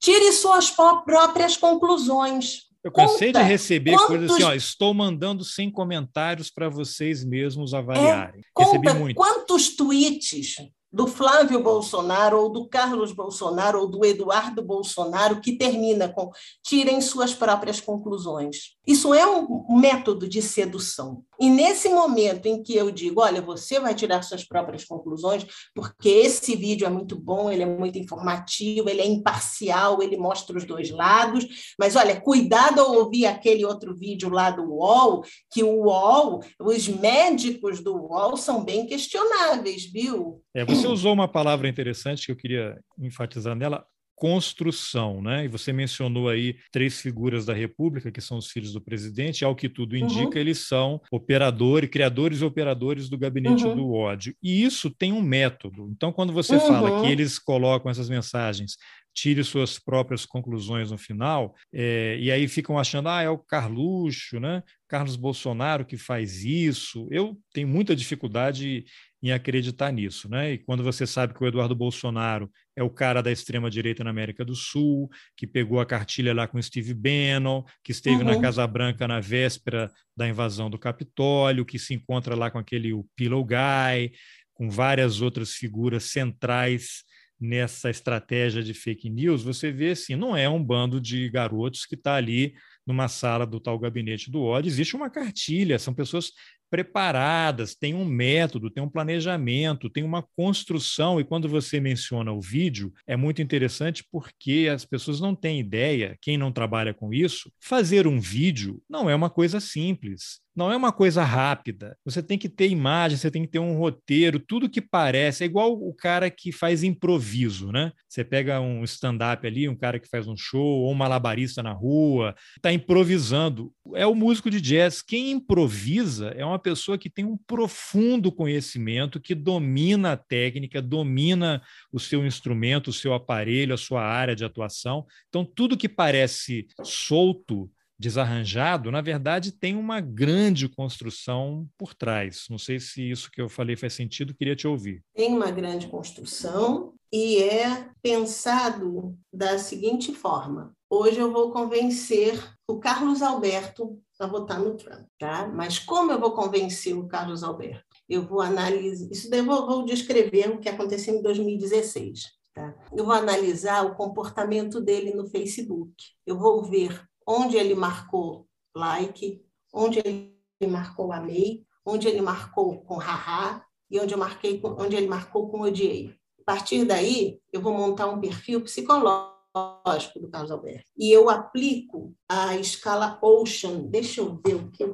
Tire suas próprias conclusões. Eu cansei Conta. de receber Quantos... coisas assim, ó, estou mandando sem comentários para vocês mesmos avaliarem. É, Conta Recebi muito. quantos tweets do Flávio Bolsonaro, ou do Carlos Bolsonaro, ou do Eduardo Bolsonaro, que termina com tirem suas próprias conclusões. Isso é um método de sedução. E nesse momento em que eu digo, olha, você vai tirar suas próprias conclusões, porque esse vídeo é muito bom, ele é muito informativo, ele é imparcial, ele mostra os dois lados, mas olha, cuidado ao ouvir aquele outro vídeo lá do UOL, que o UOL, os médicos do UOL são bem questionáveis, viu? É, você usou uma palavra interessante que eu queria enfatizar nela, construção, né? E você mencionou aí três figuras da República, que são os filhos do presidente, ao que tudo indica, uhum. eles são operadores, criadores e operadores do gabinete uhum. do ódio. E isso tem um método. Então, quando você uhum. fala que eles colocam essas mensagens tire suas próprias conclusões no final, é, e aí ficam achando, ah, é o Carluxo, né? Carlos Bolsonaro que faz isso. Eu tenho muita dificuldade em acreditar nisso, né? E quando você sabe que o Eduardo Bolsonaro é o cara da extrema direita na América do Sul, que pegou a cartilha lá com Steve Bannon, que esteve uhum. na Casa Branca na véspera da invasão do Capitólio, que se encontra lá com aquele o Pillow Guy, com várias outras figuras centrais nessa estratégia de fake news, você vê assim, não é um bando de garotos que está ali numa sala do tal gabinete do ódio, existe uma cartilha, são pessoas preparadas, tem um método, tem um planejamento, tem uma construção. E quando você menciona o vídeo, é muito interessante porque as pessoas não têm ideia, quem não trabalha com isso, fazer um vídeo não é uma coisa simples não é uma coisa rápida. Você tem que ter imagem, você tem que ter um roteiro, tudo que parece. É igual o cara que faz improviso, né? Você pega um stand-up ali, um cara que faz um show, ou um malabarista na rua, está improvisando. É o músico de jazz. Quem improvisa é uma pessoa que tem um profundo conhecimento, que domina a técnica, domina o seu instrumento, o seu aparelho, a sua área de atuação. Então, tudo que parece solto desarranjado, na verdade, tem uma grande construção por trás. Não sei se isso que eu falei faz sentido, queria te ouvir. Tem uma grande construção e é pensado da seguinte forma: hoje eu vou convencer o Carlos Alberto a votar no Trump, tá? Mas como eu vou convencer o Carlos Alberto? Eu vou analisar, isso daí eu vou, vou descrever o que aconteceu em 2016. Tá? Eu vou analisar o comportamento dele no Facebook. Eu vou ver onde ele marcou like, onde ele marcou amei, onde ele marcou com haha e onde eu marquei onde ele marcou com odiei. A partir daí, eu vou montar um perfil psicológico do Carlos Alberto. E eu aplico a escala Ocean. Deixa eu ver o que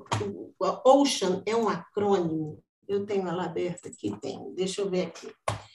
Ocean é um acrônimo Eu tenho ela aberta aqui, tem. Deixa eu ver aqui.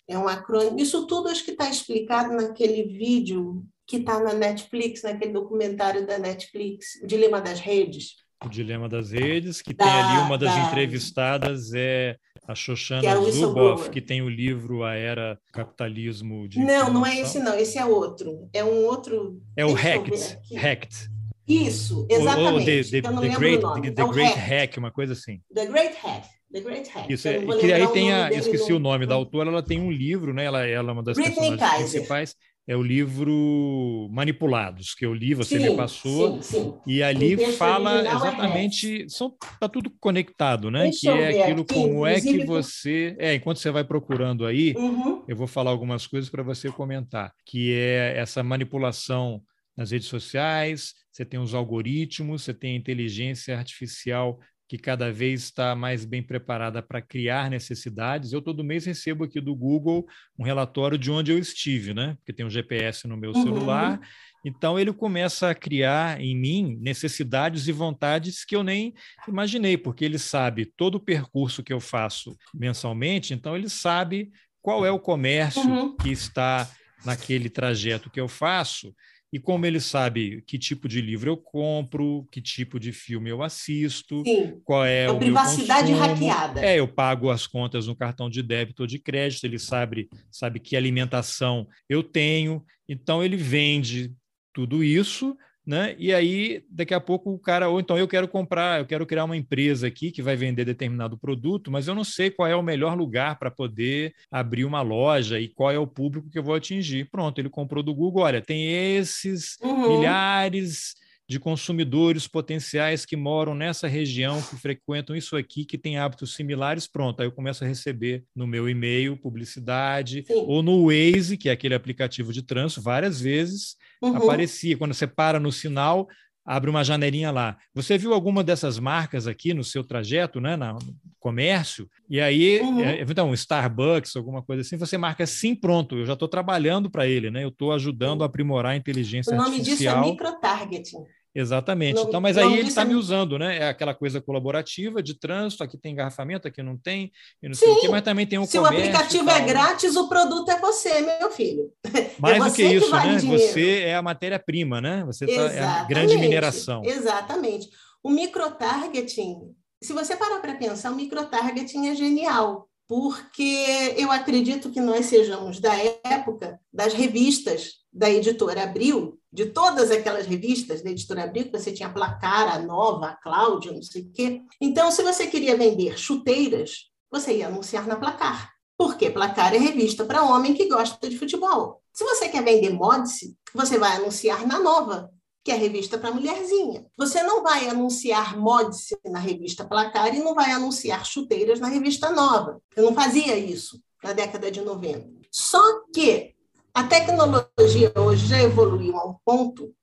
É um acrônimo. Isso tudo acho que está explicado naquele vídeo que está na Netflix, naquele documentário da Netflix, o Dilema das Redes. O Dilema das Redes, que da, tem ali uma das da... entrevistadas é a Xoxana é Zuboff, que tem o livro A Era Capitalismo de Não, não é esse não, esse é outro. É um outro... É o Hacked. Hacked. Isso, exatamente. Ou, the, the, the Great, the, the é Great Hack. Hack, uma coisa assim. The Great Hack. The Great Hack. Isso, é, que aí tem a, esqueci o nome da autora, ela tem um livro, né? Ela, ela é uma das Britney personagens Kaiser. principais é o livro Manipulados, que eu li, você sim, me passou, sim, sim. e ali fala é exatamente, são, tá tudo conectado, né? Deixa que é aquilo aqui, como é que você, é, enquanto você vai procurando aí, uhum. eu vou falar algumas coisas para você comentar, que é essa manipulação nas redes sociais, você tem os algoritmos, você tem a inteligência artificial que cada vez está mais bem preparada para criar necessidades. Eu todo mês recebo aqui do Google um relatório de onde eu estive, né? Porque tem um GPS no meu uhum. celular. Então ele começa a criar em mim necessidades e vontades que eu nem imaginei, porque ele sabe todo o percurso que eu faço mensalmente, então ele sabe qual é o comércio uhum. que está naquele trajeto que eu faço e como ele sabe que tipo de livro eu compro, que tipo de filme eu assisto, Sim. qual é, é o privacidade meu consumo. hackeada. É, eu pago as contas no cartão de débito ou de crédito, ele sabe, sabe que alimentação eu tenho, então ele vende tudo isso né? E aí, daqui a pouco, o cara, ou então eu quero comprar, eu quero criar uma empresa aqui que vai vender determinado produto, mas eu não sei qual é o melhor lugar para poder abrir uma loja e qual é o público que eu vou atingir. Pronto, ele comprou do Google, olha, tem esses uhum. milhares de consumidores potenciais que moram nessa região, que frequentam isso aqui, que têm hábitos similares, pronto, aí eu começo a receber no meu e-mail publicidade, Sim. ou no Waze, que é aquele aplicativo de trânsito, várias vezes uhum. aparecia. Quando você para no sinal, abre uma janelinha lá. Você viu alguma dessas marcas aqui no seu trajeto, né, no comércio? E aí, uhum. é, então, Starbucks, alguma coisa assim, você marca sim, pronto, eu já estou trabalhando para ele, né? Eu estou ajudando a aprimorar a inteligência artificial. O nome artificial. disso é microtargeting. Exatamente. Não, então, mas aí ele está me usando, né? É aquela coisa colaborativa de trânsito, aqui tem engarrafamento, aqui não tem, e não Sim. sei o quê, mas também tem um Se o aplicativo é grátis, o produto é você, meu filho. Mais é do que isso, que né? Dinheiro. Você é a matéria-prima, né? Você tá, é a grande mineração. Exatamente. O microtargeting, se você parar para pensar, o microtargeting é genial, porque eu acredito que nós sejamos da época das revistas da editora Abril, de todas aquelas revistas da editora Abril, que você tinha Placar, a Nova, a Cláudia, não sei o quê. Então, se você queria vender chuteiras, você ia anunciar na Placar. Porque Placar é revista para homem que gosta de futebol. Se você quer vender Modice, você vai anunciar na Nova, que é revista para mulherzinha. Você não vai anunciar Modice na revista Placar e não vai anunciar chuteiras na revista Nova. Eu não fazia isso na década de 90. Só que a tecnologia hoje já evoluiu a um ponto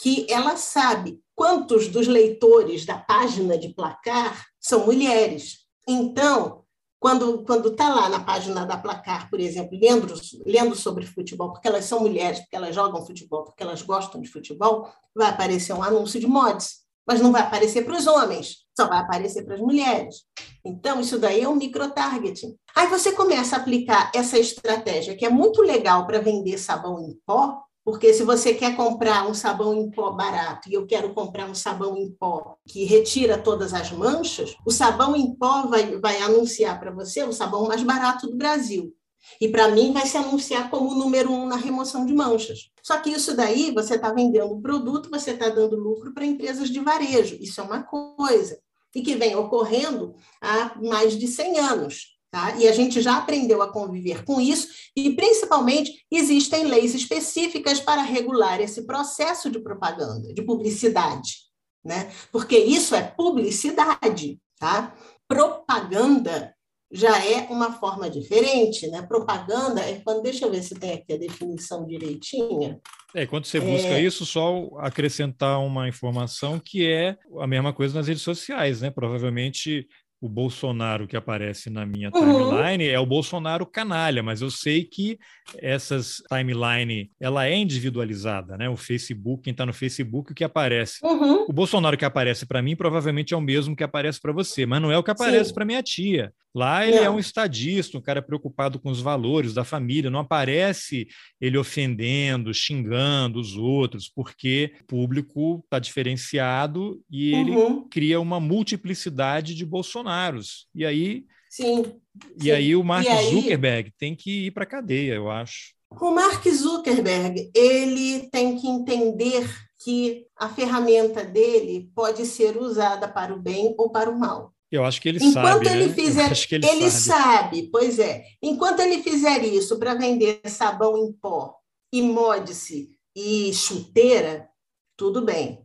que ela sabe quantos dos leitores da página de placar são mulheres. Então, quando quando está lá na página da placar, por exemplo, lendo, lendo sobre futebol, porque elas são mulheres, porque elas jogam futebol, porque elas gostam de futebol, vai aparecer um anúncio de mods mas não vai aparecer para os homens, só vai aparecer para as mulheres. Então, isso daí é um microtargeting. Aí você começa a aplicar essa estratégia, que é muito legal para vender sabão em pó, porque se você quer comprar um sabão em pó barato e eu quero comprar um sabão em pó que retira todas as manchas, o sabão em pó vai, vai anunciar para você o sabão mais barato do Brasil. E para mim vai se anunciar como o número um na remoção de manchas. Só que isso daí você está vendendo um produto, você está dando lucro para empresas de varejo. Isso é uma coisa. E que vem ocorrendo há mais de 100 anos. Tá? E a gente já aprendeu a conviver com isso, e principalmente existem leis específicas para regular esse processo de propaganda, de publicidade. Né? Porque isso é publicidade. Tá? Propaganda já é uma forma diferente, né? Propaganda é quando, deixa eu ver se tem aqui a definição direitinha. É, quando você busca é... isso, só acrescentar uma informação que é a mesma coisa nas redes sociais, né? Provavelmente o Bolsonaro que aparece na minha uhum. timeline uhum. é o Bolsonaro canalha, mas eu sei que essas timeline ela é individualizada, né? O Facebook, quem está no Facebook, o que aparece. Uhum. O Bolsonaro que aparece para mim provavelmente é o mesmo que aparece para você, mas não é o que aparece para minha tia. Lá ele é não. é um estadista, um cara preocupado com os valores da família, não aparece ele ofendendo, xingando os outros, porque o público está diferenciado e ele uhum. cria uma multiplicidade de Bolsonaros. E aí. Sim. E sim. aí o Mark aí... Zuckerberg tem que ir para a cadeia, eu acho. O Mark Zuckerberg ele tem que entender que a ferramenta dele pode ser usada para o bem ou para o mal. Eu acho que ele Enquanto sabe. Enquanto ele né? fizer. ele, ele sabe. sabe. pois é. Enquanto ele fizer isso para vender sabão em pó, e mode-se e chuteira, tudo bem.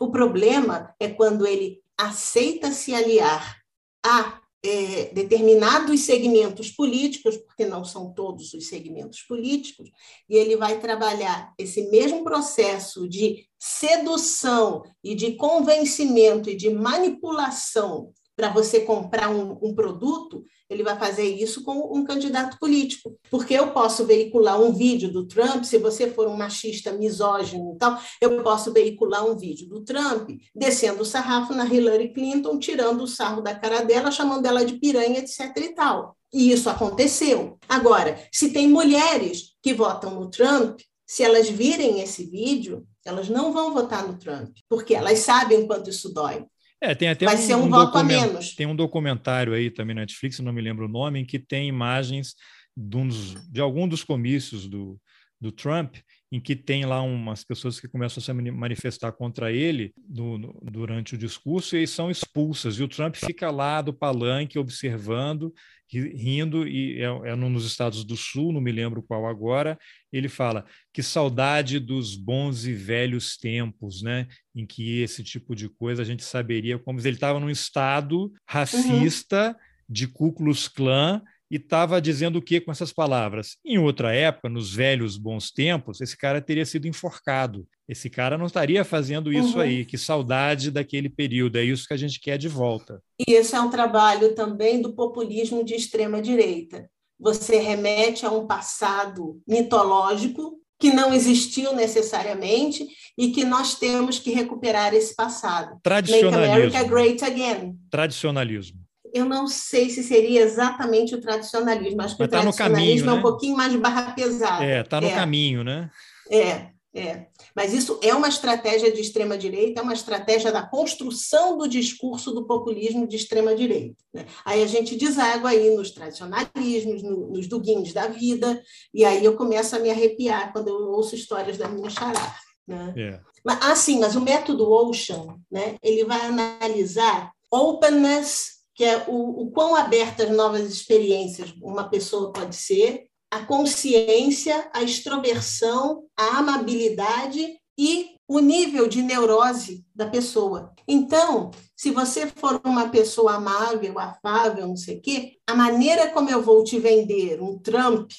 O problema é quando ele aceita se aliar a é, determinados segmentos políticos, porque não são todos os segmentos políticos, e ele vai trabalhar esse mesmo processo de sedução e de convencimento e de manipulação para você comprar um, um, produto, ele vai fazer isso com um candidato político. Porque eu posso veicular um vídeo do Trump, se você for um machista misógino e tal, eu posso veicular um vídeo do Trump descendo o sarrafo na Hillary Clinton, tirando o sarro da cara dela, chamando ela de piranha, etc. e tal. E isso aconteceu. Agora, se tem mulheres que votam no Trump, se elas virem esse vídeo, elas não vão votar no Trump, porque elas sabem quanto isso dói. É, tem até Vai um, ser um, um voto a menos. Tem um documentário aí também na Netflix, não me lembro o nome, em que tem imagens de, um dos, de algum dos comícios do, do Trump, em que tem lá umas pessoas que começam a se manifestar contra ele no, durante o discurso e são expulsas. E o Trump fica lá do palanque observando rindo, e é, é nos Estados do Sul, não me lembro qual agora, ele fala que saudade dos bons e velhos tempos, né, em que esse tipo de coisa a gente saberia como ele estava num estado racista uhum. de Ku Klux Klan e estava dizendo o que com essas palavras? Em outra época, nos velhos bons tempos, esse cara teria sido enforcado. Esse cara não estaria fazendo isso uhum. aí. Que saudade daquele período. É isso que a gente quer de volta. E esse é um trabalho também do populismo de extrema direita. Você remete a um passado mitológico que não existiu necessariamente e que nós temos que recuperar esse passado. Tradicionalismo. Make America Great Again. Tradicionalismo eu não sei se seria exatamente o tradicionalismo. Acho que Mas o tá tradicionalismo caminho, é um né? pouquinho mais barra pesada. É, está no é. caminho, né? É, é. Mas isso é uma estratégia de extrema-direita, é uma estratégia da construção do discurso do populismo de extrema-direita. Né? Aí a gente deságua aí nos tradicionalismos, no, nos duguins da vida, e aí eu começo a me arrepiar quando eu ouço histórias da minha xará. Né? É. Mas, ah, sim, mas o método Ocean, né, ele vai analisar openness que é o, o quão abertas novas experiências uma pessoa pode ser, a consciência, a extroversão, a amabilidade e o nível de neurose da pessoa. Então, se você for uma pessoa amável, afável, não sei o quê, a maneira como eu vou te vender um Trump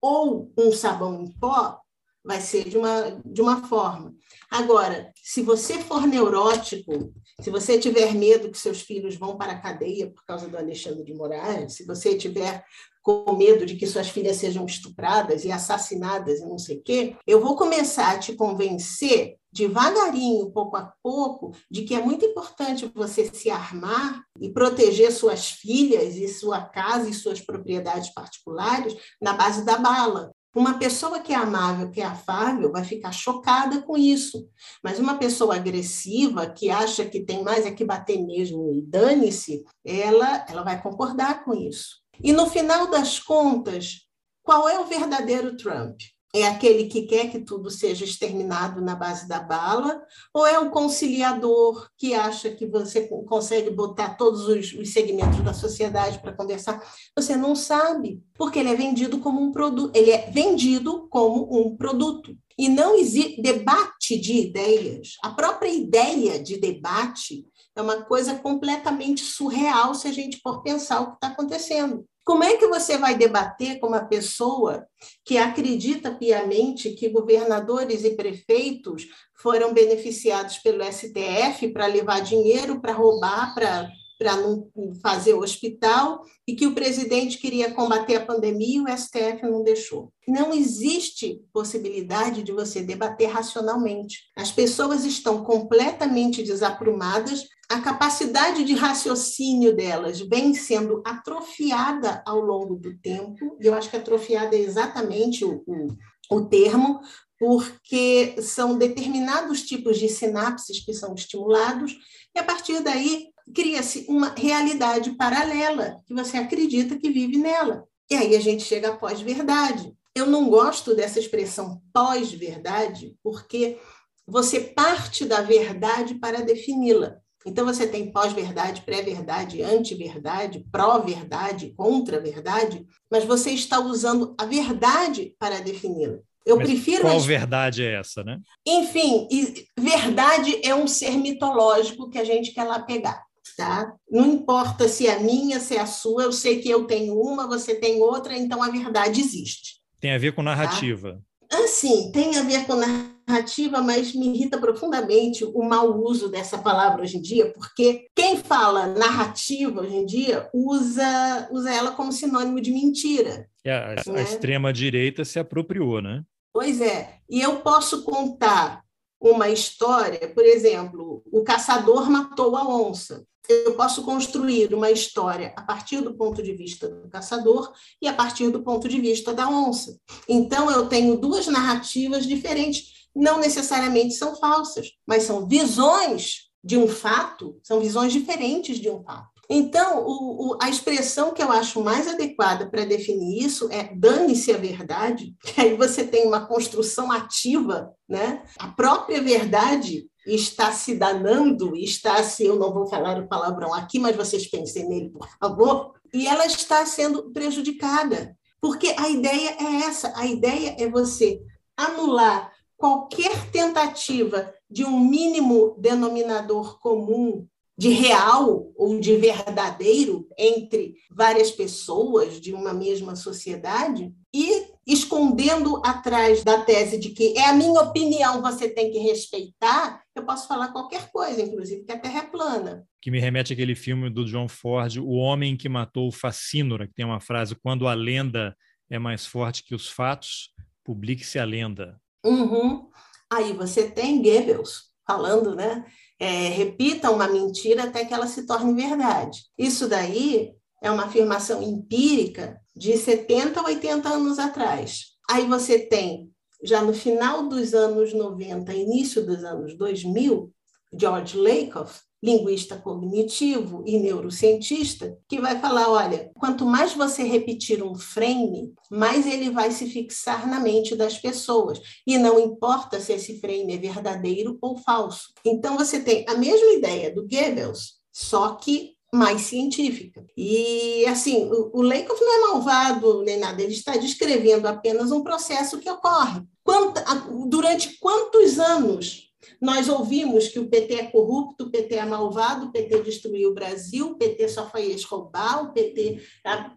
ou um sabão em pó vai ser de uma, de uma forma. Agora, se você for neurótico, se você tiver medo que seus filhos vão para a cadeia por causa do Alexandre de Moraes, se você tiver com medo de que suas filhas sejam estupradas e assassinadas e não sei o quê, eu vou começar a te convencer devagarinho, pouco a pouco, de que é muito importante você se armar e proteger suas filhas e sua casa e suas propriedades particulares na base da bala. Uma pessoa que é amável, que é afável, vai ficar chocada com isso. Mas uma pessoa agressiva, que acha que tem mais é que bater mesmo e dane-se, ela, ela vai concordar com isso. E no final das contas, qual é o verdadeiro Trump? É aquele que quer que tudo seja exterminado na base da bala? Ou é o conciliador que acha que você consegue botar todos os, os segmentos da sociedade para conversar? Você não sabe, porque ele é vendido como um produto. Ele é vendido como um produto. E não existe debate de ideias. A própria ideia de debate é uma coisa completamente surreal se a gente for pensar o que está acontecendo. Como é que você vai debater com uma pessoa que acredita piamente que governadores e prefeitos foram beneficiados pelo STF para levar dinheiro, para roubar, para para não fazer o hospital e que o presidente queria combater a pandemia e o STF não deixou. Não existe possibilidade de você debater racionalmente. As pessoas estão completamente desaprumadas, a capacidade de raciocínio delas vem sendo atrofiada ao longo do tempo, e eu acho que atrofiada é exatamente o, o, o termo, porque são determinados tipos de sinapses que são estimulados, e a partir daí cria-se uma realidade paralela, que você acredita que vive nela. E aí a gente chega à pós-verdade. Eu não gosto dessa expressão pós-verdade, porque você parte da verdade para defini-la. Então você tem pós-verdade, pré-verdade, anti-verdade, pró-verdade, contra-verdade, mas você está usando a verdade para defini-la. Eu Mas prefiro. Qual verdade é essa, né? Enfim, verdade é um ser mitológico que a gente quer lá pegar. Tá? Não importa se é minha, se é a sua, eu sei que eu tenho uma, você tem outra, então a verdade existe. Tem a ver com narrativa. Tá? Assim, tem a ver com narrativa, mas me irrita profundamente o mau uso dessa palavra hoje em dia, porque quem fala narrativa hoje em dia usa, usa ela como sinônimo de mentira. É, a, né? a extrema-direita se apropriou, né? Pois é. E eu posso contar uma história, por exemplo, o caçador matou a onça. Eu posso construir uma história a partir do ponto de vista do caçador e a partir do ponto de vista da onça. Então, eu tenho duas narrativas diferentes. Não necessariamente são falsas, mas são visões de um fato, são visões diferentes de um fato. Então, o, o, a expressão que eu acho mais adequada para definir isso é dane-se a verdade, que aí você tem uma construção ativa, né? A própria verdade está se danando, está se, eu não vou falar o palavrão aqui, mas vocês pensem nele, por favor, e ela está sendo prejudicada, porque a ideia é essa, a ideia é você anular qualquer tentativa de um mínimo denominador comum de real ou de verdadeiro entre várias pessoas de uma mesma sociedade e escondendo atrás da tese de que é a minha opinião, você tem que respeitar, eu posso falar qualquer coisa, inclusive que a Terra é plana. Que me remete àquele filme do John Ford, O Homem que Matou o Facínora, que tem uma frase: quando a lenda é mais forte que os fatos, publique-se a lenda. Uhum. Aí você tem Goebbels falando, né? é, repita uma mentira até que ela se torne verdade. Isso daí é uma afirmação empírica de 70 a 80 anos atrás. Aí você tem, já no final dos anos 90, início dos anos 2000, George Lakoff, linguista cognitivo e neurocientista, que vai falar: olha, quanto mais você repetir um frame, mais ele vai se fixar na mente das pessoas. E não importa se esse frame é verdadeiro ou falso. Então, você tem a mesma ideia do Goebbels, só que mais científica. E, assim, o, Lakoff não é malvado nem nada, ele está descrevendo apenas um processo que ocorre. Quanta, durante quantos anos nós ouvimos que o PT é corrupto, o PT é malvado, o PT destruiu o Brasil, o PT só fez roubar, o PT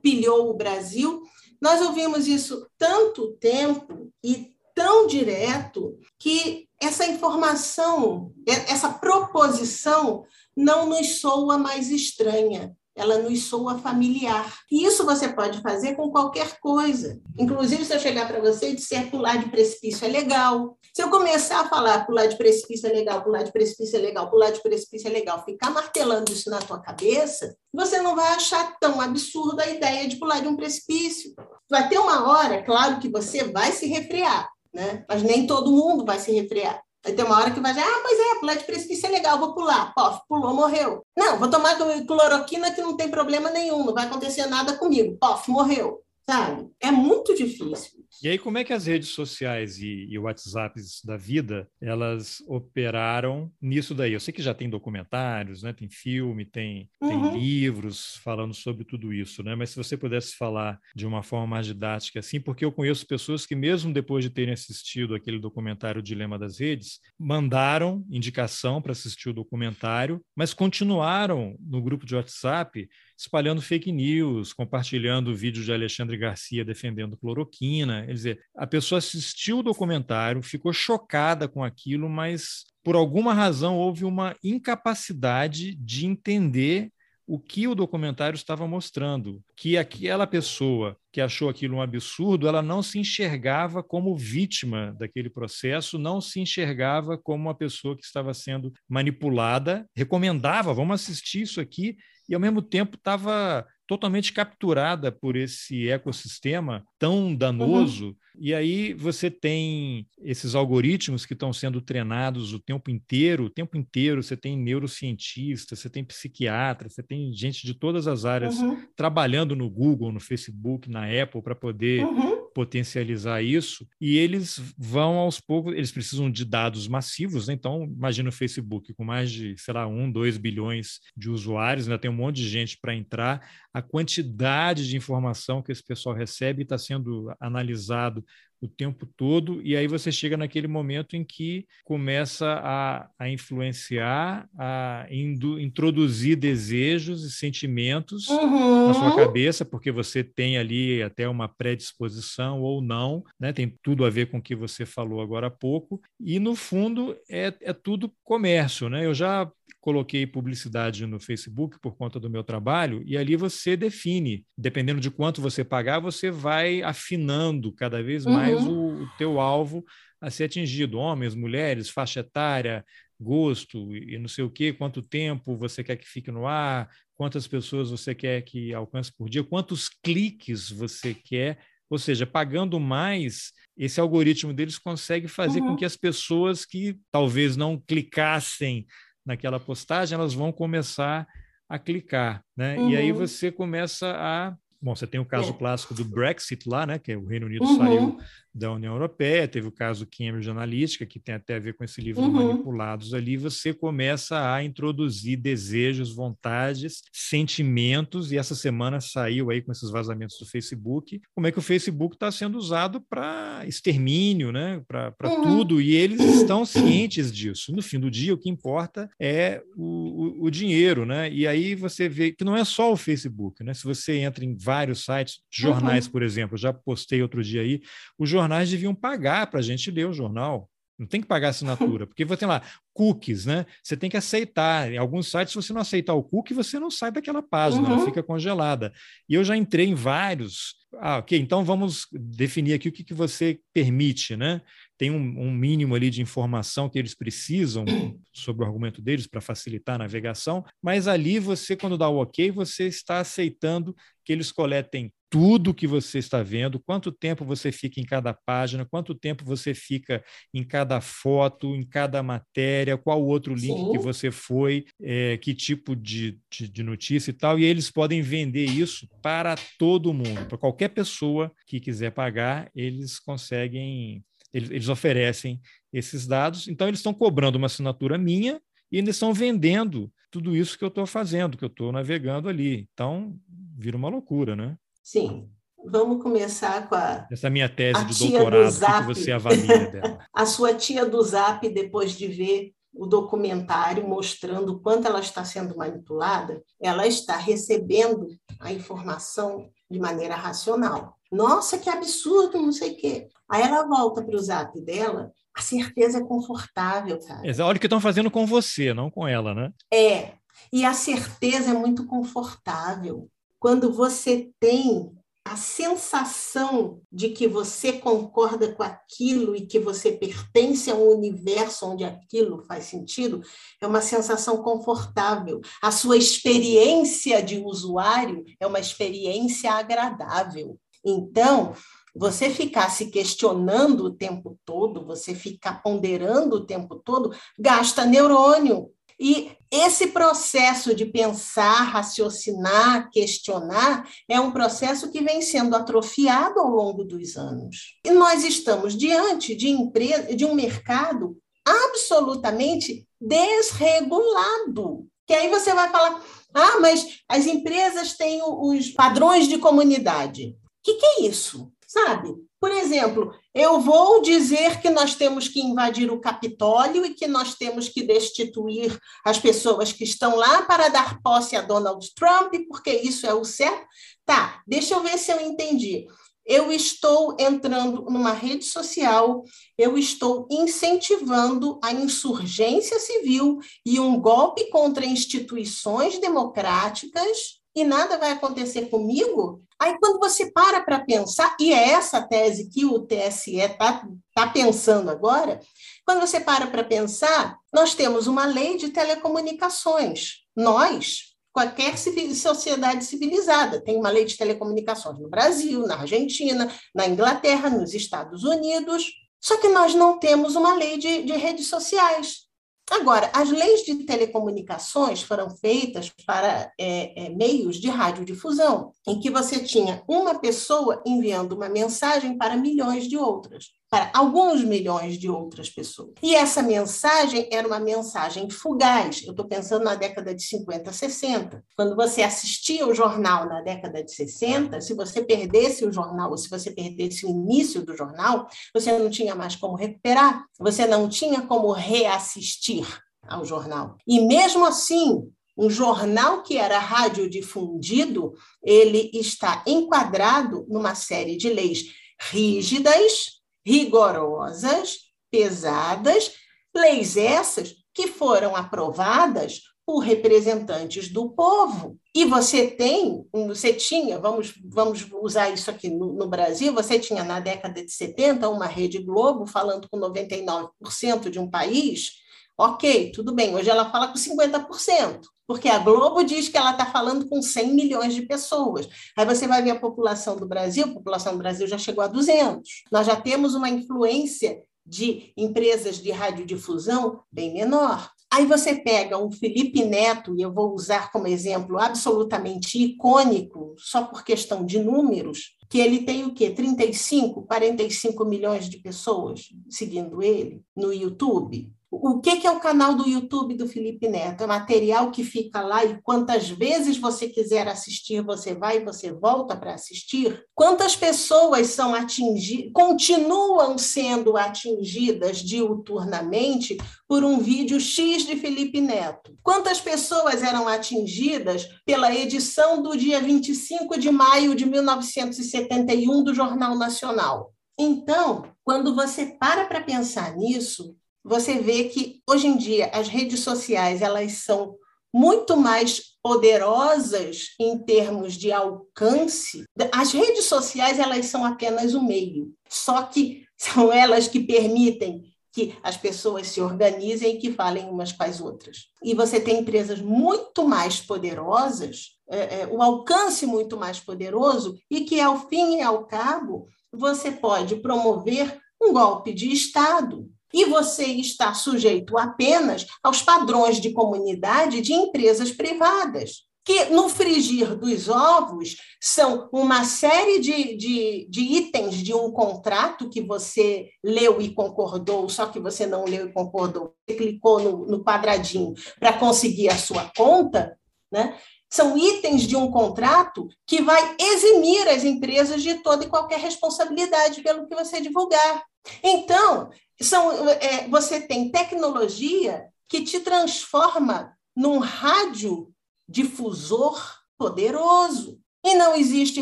pilhou o Brasil. Nós ouvimos isso tanto tempo e tão direto que essa informação, essa proposição não nos soa mais estranha ela nos soa familiar. E isso você pode fazer com qualquer coisa. Inclusive, se eu chegar para você e disser pular de precipício é legal. Se eu começar a falar pular de precipício é legal, pular de precipício é legal, pular de precipício é legal, ficar martelando isso na tua cabeça, você não vai achar tão absurda a ideia de pular de um precipício. Vai ter uma hora, claro que você vai se refrear, né? Mas nem todo mundo vai se refrear. Aí tem uma hora que vai dizer, ah, pois é, pular de precipício é legal, vou pular. Pof, pulou, morreu. Não, vou tomar cloroquina que não tem problema nenhum, não vai acontecer nada comigo. Pof, morreu sabe? É muito difícil. E aí, como é que as redes sociais e, e WhatsApps da vida, elas operaram nisso daí? Eu sei que já tem documentários, né? tem filme, tem, uhum. tem livros falando sobre tudo isso, né? Mas se você pudesse falar de uma forma mais didática assim, porque eu conheço pessoas que mesmo depois de terem assistido aquele documentário Dilema das Redes, mandaram indicação para assistir o documentário, mas continuaram no grupo de WhatsApp espalhando fake news, compartilhando o vídeo de Alexandre Garcia defendendo cloroquina. Quer dizer, a pessoa assistiu o documentário, ficou chocada com aquilo, mas por alguma razão houve uma incapacidade de entender o que o documentário estava mostrando, que aquela pessoa que achou aquilo um absurdo, ela não se enxergava como vítima daquele processo, não se enxergava como uma pessoa que estava sendo manipulada, recomendava, vamos assistir isso aqui, e ao mesmo tempo estava totalmente capturada por esse ecossistema tão danoso. Uhum. E aí você tem esses algoritmos que estão sendo treinados o tempo inteiro, o tempo inteiro você tem neurocientistas, você tem psiquiatras, você tem gente de todas as áreas uhum. trabalhando no Google, no Facebook, na Apple para poder uhum potencializar isso, e eles vão aos poucos, eles precisam de dados massivos, né? então imagina o Facebook com mais de, sei lá, um, dois bilhões de usuários, né? tem um monte de gente para entrar, a quantidade de informação que esse pessoal recebe está sendo analisado o tempo todo, e aí você chega naquele momento em que começa a, a influenciar, a indu, introduzir desejos e sentimentos uhum. na sua uhum. cabeça, porque você tem ali até uma predisposição ou não, né? tem tudo a ver com o que você falou agora há pouco, e no fundo é, é tudo comércio. Né? Eu já coloquei publicidade no Facebook por conta do meu trabalho, e ali você define, dependendo de quanto você pagar, você vai afinando cada vez mais uhum. o, o teu alvo a ser atingido. Homens, mulheres, faixa etária, gosto e não sei o que, quanto tempo você quer que fique no ar, quantas pessoas você quer que alcance por dia, quantos cliques você quer. Ou seja, pagando mais, esse algoritmo deles consegue fazer uhum. com que as pessoas que talvez não clicassem naquela postagem, elas vão começar a clicar, né? Uhum. E aí uhum. você começa a Bom, você tem o caso é. clássico do Brexit lá, né, que é o Reino Unido uhum. saiu da União Europeia, teve o caso Cambridge Analytica, que tem até a ver com esse livro uhum. Manipulados ali, você começa a introduzir desejos, vontades, sentimentos, e essa semana saiu aí com esses vazamentos do Facebook, como é que o Facebook está sendo usado para extermínio, né, para uhum. tudo, e eles estão cientes disso. No fim do dia, o que importa é o, o, o dinheiro, né, e aí você vê que não é só o Facebook, né, se você entra em vários sites, jornais, uhum. por exemplo, já postei outro dia aí, o jornal jornais deviam pagar para a gente ler o jornal. Não tem que pagar assinatura, porque você tem lá cookies, né? Você tem que aceitar. Em alguns sites, se você não aceitar o cookie, você não sai daquela página, uhum. ela fica congelada. E eu já entrei em vários. Ah, ok, então vamos definir aqui o que, que você permite, né? Tem um, um mínimo ali de informação que eles precisam sobre o argumento deles para facilitar a navegação, mas ali você, quando dá o ok, você está aceitando que eles coletem tudo que você está vendo, quanto tempo você fica em cada página, quanto tempo você fica em cada foto, em cada matéria, qual outro link Sim. que você foi, é, que tipo de, de, de, notícia e tal, e eles podem vender isso para todo mundo, para qualquer pessoa que quiser pagar, eles conseguem, eles, eles oferecem esses dados, então eles estão cobrando uma assinatura minha e eles estão vendendo tudo isso que eu estou fazendo, que eu estou navegando ali. Então, vira uma loucura, né? Sim. Vamos começar com a. Essa minha tese de doutorado, do que você avalia dela? a sua tia do Zap, depois de ver o documentário mostrando o quanto ela está sendo manipulada, ela está recebendo a informação de maneira racional. Nossa, que absurdo, não sei o quê. Aí ela volta para o zap dela, a certeza é confortável, cara. Olha o que estão fazendo com você, não com ela, né? É, e a certeza é muito confortável quando você tem a sensação de que você concorda com aquilo e que você pertence a um universo onde aquilo faz sentido, é uma sensação confortável. A sua experiência de usuário é uma experiência agradável. Então, você ficar se questionando o tempo todo, você ficar ponderando o tempo todo, gasta neurônio. E esse processo de pensar, raciocinar, questionar, é um processo que vem sendo atrofiado ao longo dos anos. E nós estamos diante de, empresa, de um mercado absolutamente desregulado. Que aí você vai falar, ah, mas as empresas têm os padrões de comunidade. O que, que é isso? Sabe? Por exemplo, eu vou dizer que nós temos que invadir o Capitólio e que nós temos que destituir as pessoas que estão lá para dar posse a Donald Trump, porque isso é o certo. Tá, deixa eu ver se eu entendi. eu estou entrando numa rede social, eu estou incentivando a insurgência civil e um golpe contra instituições democráticas e nada vai acontecer comigo? Aí, quando você para para pensar, e é essa tese que o TSE está tá pensando agora, quando você para para pensar, nós temos uma lei de telecomunicações. Nós, qualquer sociedade civilizada, tem uma lei de telecomunicações no Brasil, na Argentina, na Inglaterra, nos Estados Unidos. Só que nós não temos uma lei de, de redes sociais. Agora, as leis de telecomunicações foram feitas para é, é, meios de radiodifusão, em que você tinha uma pessoa enviando uma mensagem para milhões de outras para alguns milhões de outras pessoas. E essa mensagem era uma mensagem fugaz. Eu estou pensando na década de 50, 60. Quando você assistia o jornal na década de 60, se você perdesse o jornal, ou se você perdesse o início do jornal, você não tinha mais como recuperar, você não tinha como reassistir ao jornal. E mesmo assim, um jornal que era radiodifundido, ele está enquadrado numa série de leis rígidas rigorosas, pesadas, leis essas que foram aprovadas por representantes do povo. E você tem, você tinha, vamos, vamos usar isso aqui no, no, Brasil, você tinha na década de 70 uma Rede Globo falando com 99% de um país. Ok, tudo bem, hoje ela fala com 50%. Porque a Globo diz que ela está falando com 100 milhões de pessoas. Aí você vai ver a população do Brasil, a população do Brasil já chegou a 200. Nós já temos uma influência de empresas de radiodifusão bem menor. Aí você pega um Felipe Neto, e eu vou usar como exemplo absolutamente icônico, só por questão de números, que ele tem o quê? 35, 45 milhões de pessoas seguindo ele no YouTube. O que, que é o canal do YouTube do Felipe Neto? É material que fica lá e quantas vezes você quiser assistir, você vai e você volta para assistir? Quantas pessoas são atingidas, continuam sendo atingidas diuturnamente por um vídeo X de Felipe Neto? Quantas pessoas eram atingidas pela edição do dia 25 de maio de 1971 do Jornal Nacional? Então, quando você para para pensar nisso, você vê que hoje em dia as redes sociais elas são muito mais poderosas em termos de alcance. As redes sociais elas são apenas o meio, só que são elas que permitem que as pessoas se organizem e que falem umas com as outras. E você tem empresas muito mais poderosas, é, é, o alcance muito mais poderoso, e que, ao fim e ao cabo, você pode promover um golpe de Estado, e você está sujeito apenas aos padrões de comunidade de empresas privadas, que no frigir dos ovos são uma série de, de, de, itens de um contrato que você leu e concordou, só que você não leu e concordou, você clicou no, no quadradinho para conseguir a sua conta, né? São itens de um contrato que vai eximir as empresas de toda e qualquer responsabilidade pelo que você divulgar. Então, são, é, você tem tecnologia que te transforma num radiodifusor poderoso. E não existe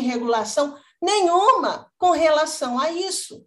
regulação nenhuma com relação a isso.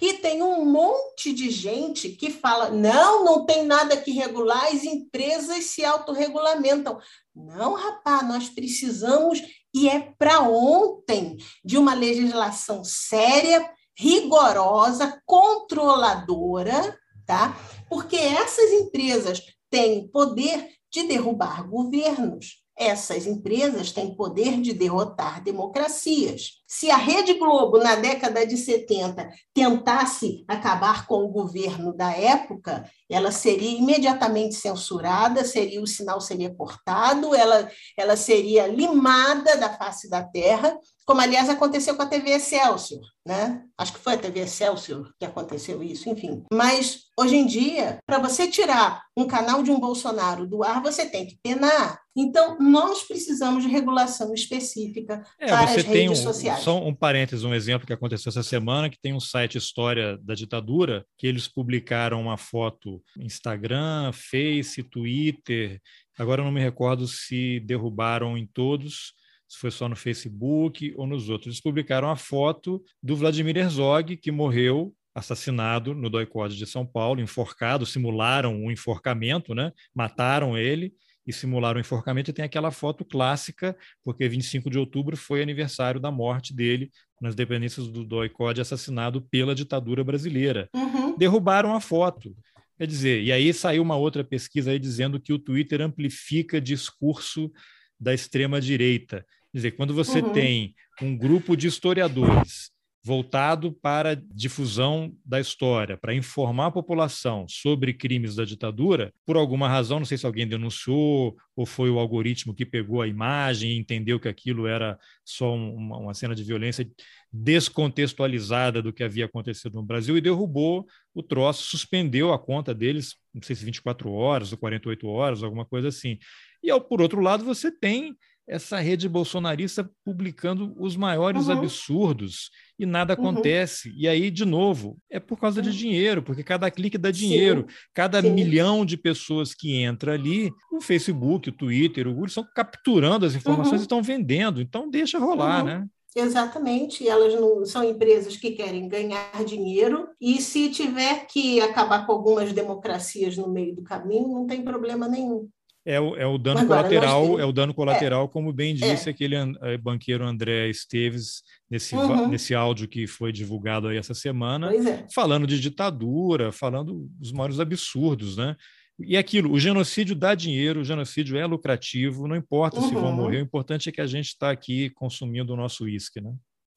E tem um monte de gente que fala: não, não tem nada que regular, as empresas se autorregulamentam. Não, rapaz, nós precisamos, e é para ontem, de uma legislação séria, rigorosa, controladora, tá? Porque essas empresas têm poder de derrubar governos. Essas empresas têm poder de derrotar democracias. Se a Rede Globo, na década de 70, tentasse acabar com o governo da época, ela seria imediatamente censurada, seria o sinal seria cortado, ela, ela seria limada da face da terra, como aliás aconteceu com a TV Excelsior, né? Acho que foi a TV Excelsior que aconteceu isso, enfim. Mas hoje em dia, para você tirar um canal de um Bolsonaro do ar, você tem que penar. Então, nós precisamos de regulação específica é, para as redes um, sociais. Só um parênteses, um exemplo que aconteceu essa semana, que tem um site História da Ditadura, que eles publicaram uma foto Instagram, Face, Twitter, agora eu não me recordo se derrubaram em todos, se foi só no Facebook ou nos outros. Eles publicaram a foto do Vladimir Herzog, que morreu assassinado no doicode de São Paulo, enforcado, simularam um enforcamento, né? mataram ele e simularam o enforcamento, e tem aquela foto clássica, porque 25 de outubro foi aniversário da morte dele nas dependências do doicode, assassinado pela ditadura brasileira. Uhum. Derrubaram a foto. Quer dizer, e aí saiu uma outra pesquisa aí dizendo que o Twitter amplifica discurso da extrema direita. Quer dizer, quando você uhum. tem um grupo de historiadores voltado para difusão da história, para informar a população sobre crimes da ditadura, por alguma razão, não sei se alguém denunciou ou foi o algoritmo que pegou a imagem e entendeu que aquilo era só uma, uma cena de violência descontextualizada do que havia acontecido no Brasil e derrubou o troço, suspendeu a conta deles, não sei se 24 horas ou 48 horas, alguma coisa assim. E, ao, por outro lado, você tem essa rede bolsonarista publicando os maiores uhum. absurdos e nada uhum. acontece. Uhum. E aí, de novo, é por causa de dinheiro, porque cada clique dá dinheiro. Sim. Cada Sim. milhão de pessoas que entra ali, o Facebook, o Twitter, o Google, estão capturando as informações uhum. e estão vendendo. Então, deixa rolar, uhum. né? Exatamente, elas não são empresas que querem ganhar dinheiro e se tiver que acabar com algumas democracias no meio do caminho, não tem problema nenhum é o, é o dano colateral, é o dano colateral, é, como bem disse é. aquele é, banqueiro André Esteves nesse, uhum. nesse áudio que foi divulgado aí essa semana, é. falando de ditadura, falando dos maiores absurdos, né? E aquilo, o genocídio dá dinheiro, o genocídio é lucrativo, não importa uhum. se vão uhum. morrer, o importante é que a gente está aqui consumindo o nosso uísque, né?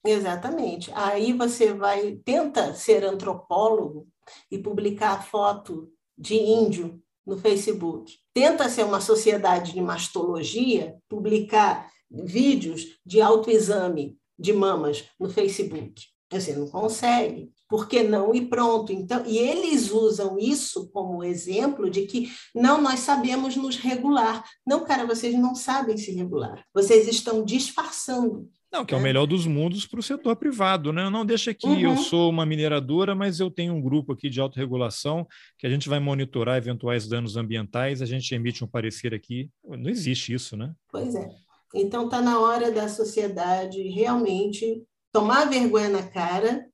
Exatamente. Aí você vai, tenta ser antropólogo e publicar foto de índio no Facebook. Tenta ser uma sociedade de mastologia, publicar vídeos de autoexame de mamas no Facebook. Você não consegue. Por que não? E pronto. Então, e eles usam isso como exemplo de que não, nós sabemos nos regular. Não, cara, vocês não sabem se regular. Vocês estão disfarçando. Não, que é, é o melhor dos mundos para o setor privado, né? Não deixa que uhum. eu sou uma mineradora, mas eu tenho um grupo aqui de autorregulação que a gente vai monitorar eventuais danos ambientais, a gente emite um parecer aqui. Não existe isso, né? Pois é. Então está na hora da sociedade realmente tomar vergonha na cara,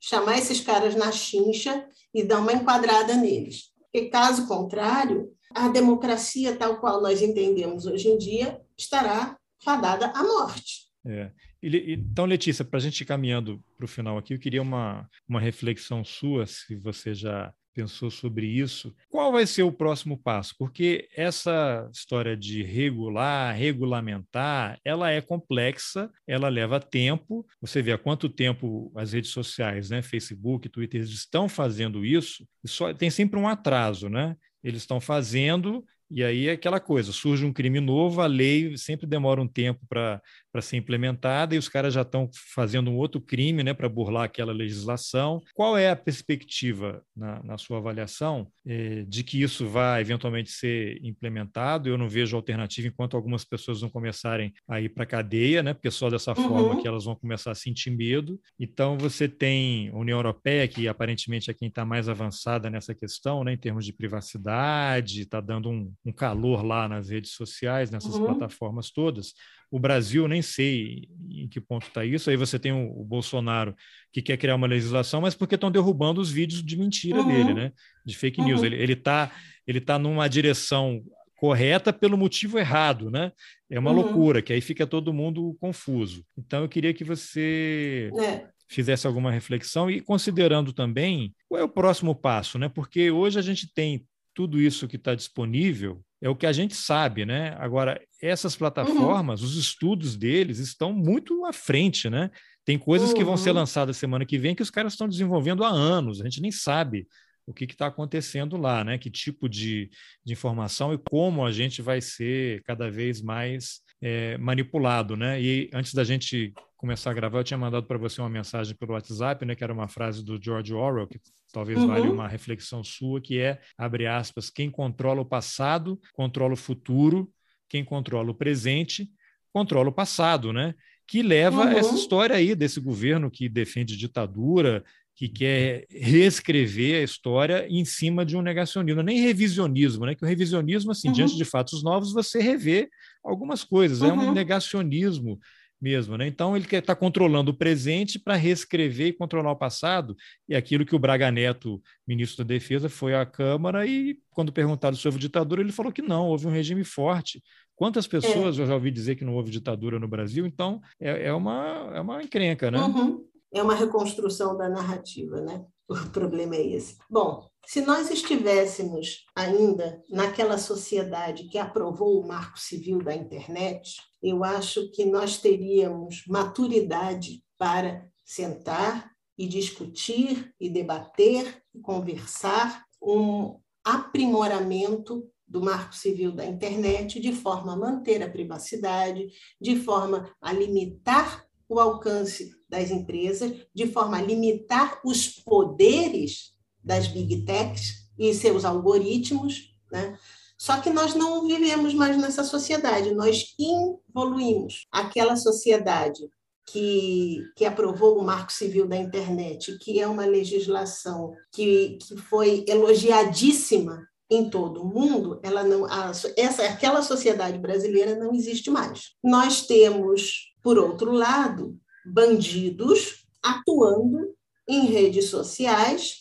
chamar esses caras na chincha e dar uma enquadrada neles. Porque, caso contrário, a democracia tal qual nós entendemos hoje em dia estará fadada à morte. É. Então, Letícia, para a gente ir caminhando para o final aqui, eu queria uma, uma reflexão sua, se você já pensou sobre isso. Qual vai ser o próximo passo? Porque essa história de regular, regulamentar, ela é complexa, ela leva tempo. Você vê há quanto tempo as redes sociais, né, Facebook, Twitter, estão fazendo isso, só tem sempre um atraso, né? Eles estão fazendo e aí é aquela coisa, surge um crime novo, a lei sempre demora um tempo para ser implementada e os caras já estão fazendo um outro crime né, para burlar aquela legislação. Qual é a perspectiva, na, na sua avaliação, eh, de que isso vai eventualmente ser implementado? Eu não vejo alternativa enquanto algumas pessoas não começarem a ir para a cadeia, né, porque só dessa uhum. forma que elas vão começar a sentir medo. Então, você tem a União Europeia, que aparentemente é quem está mais avançada nessa questão, né, em termos de privacidade, está dando um, um calor lá nas redes sociais, nessas uhum. plataformas todas. O Brasil, nem sei em que ponto está isso. Aí você tem o, o, Bolsonaro que quer criar uma legislação, mas porque estão derrubando os vídeos de mentira uhum. dele, né? De fake news. Uhum. Ele está ele tá numa direção correta pelo motivo errado, né? É uma uhum. loucura, que aí fica todo mundo confuso. Então eu queria que você é. fizesse alguma reflexão e considerando também qual é o próximo passo, né? Porque hoje a gente tem tudo isso que está disponível é o que a gente sabe, né? Agora, essas plataformas, uhum. os estudos deles estão muito à frente, né? Tem coisas uhum. que vão ser uhum. lançadas semana que vem que os caras estão desenvolvendo há anos, a gente nem sabe o que está acontecendo lá, né? Que tipo de, de informação e como a gente vai ser cada vez mais é, manipulado, né? E antes da gente começar a gravar, eu tinha mandado para você uma mensagem pelo WhatsApp, né? Que era uma frase do George Orwell, que talvez uhum. valha uma reflexão sua, que é, abre aspas, quem controla o passado, controla o futuro, quem controla o presente, controla o passado, né? Que leva uhum. essa história aí desse governo que defende ditadura, que quer reescrever a história em cima de um negacionismo, nem revisionismo, né? Que o revisionismo, assim, uhum. diante de fatos novos, você revê algumas coisas, uhum. é um uhum. negacionismo mesmo, né? Então ele quer estar tá controlando o presente para reescrever e controlar o passado. E aquilo que o Braga Neto, ministro da Defesa, foi à Câmara e quando perguntado sobre ditadura, ele falou que não, houve um regime forte. Quantas pessoas é. eu já ouvi dizer que não houve ditadura no Brasil? Então é, é uma é uma encrenca, né? Uhum. É uma reconstrução da narrativa, né? O problema é esse. Bom, se nós estivéssemos ainda naquela sociedade que aprovou o marco civil da internet, eu acho que nós teríamos maturidade para sentar e discutir e debater e conversar um aprimoramento do Marco Civil da Internet de forma a manter a privacidade, de forma a limitar o alcance das empresas, de forma a limitar os poderes das big techs e seus algoritmos, né? Só que nós não vivemos mais nessa sociedade, nós evoluímos. Aquela sociedade que, que aprovou o Marco Civil da Internet, que é uma legislação que, que foi elogiadíssima em todo o mundo, ela não, a, essa, aquela sociedade brasileira não existe mais. Nós temos, por outro lado, bandidos atuando em redes sociais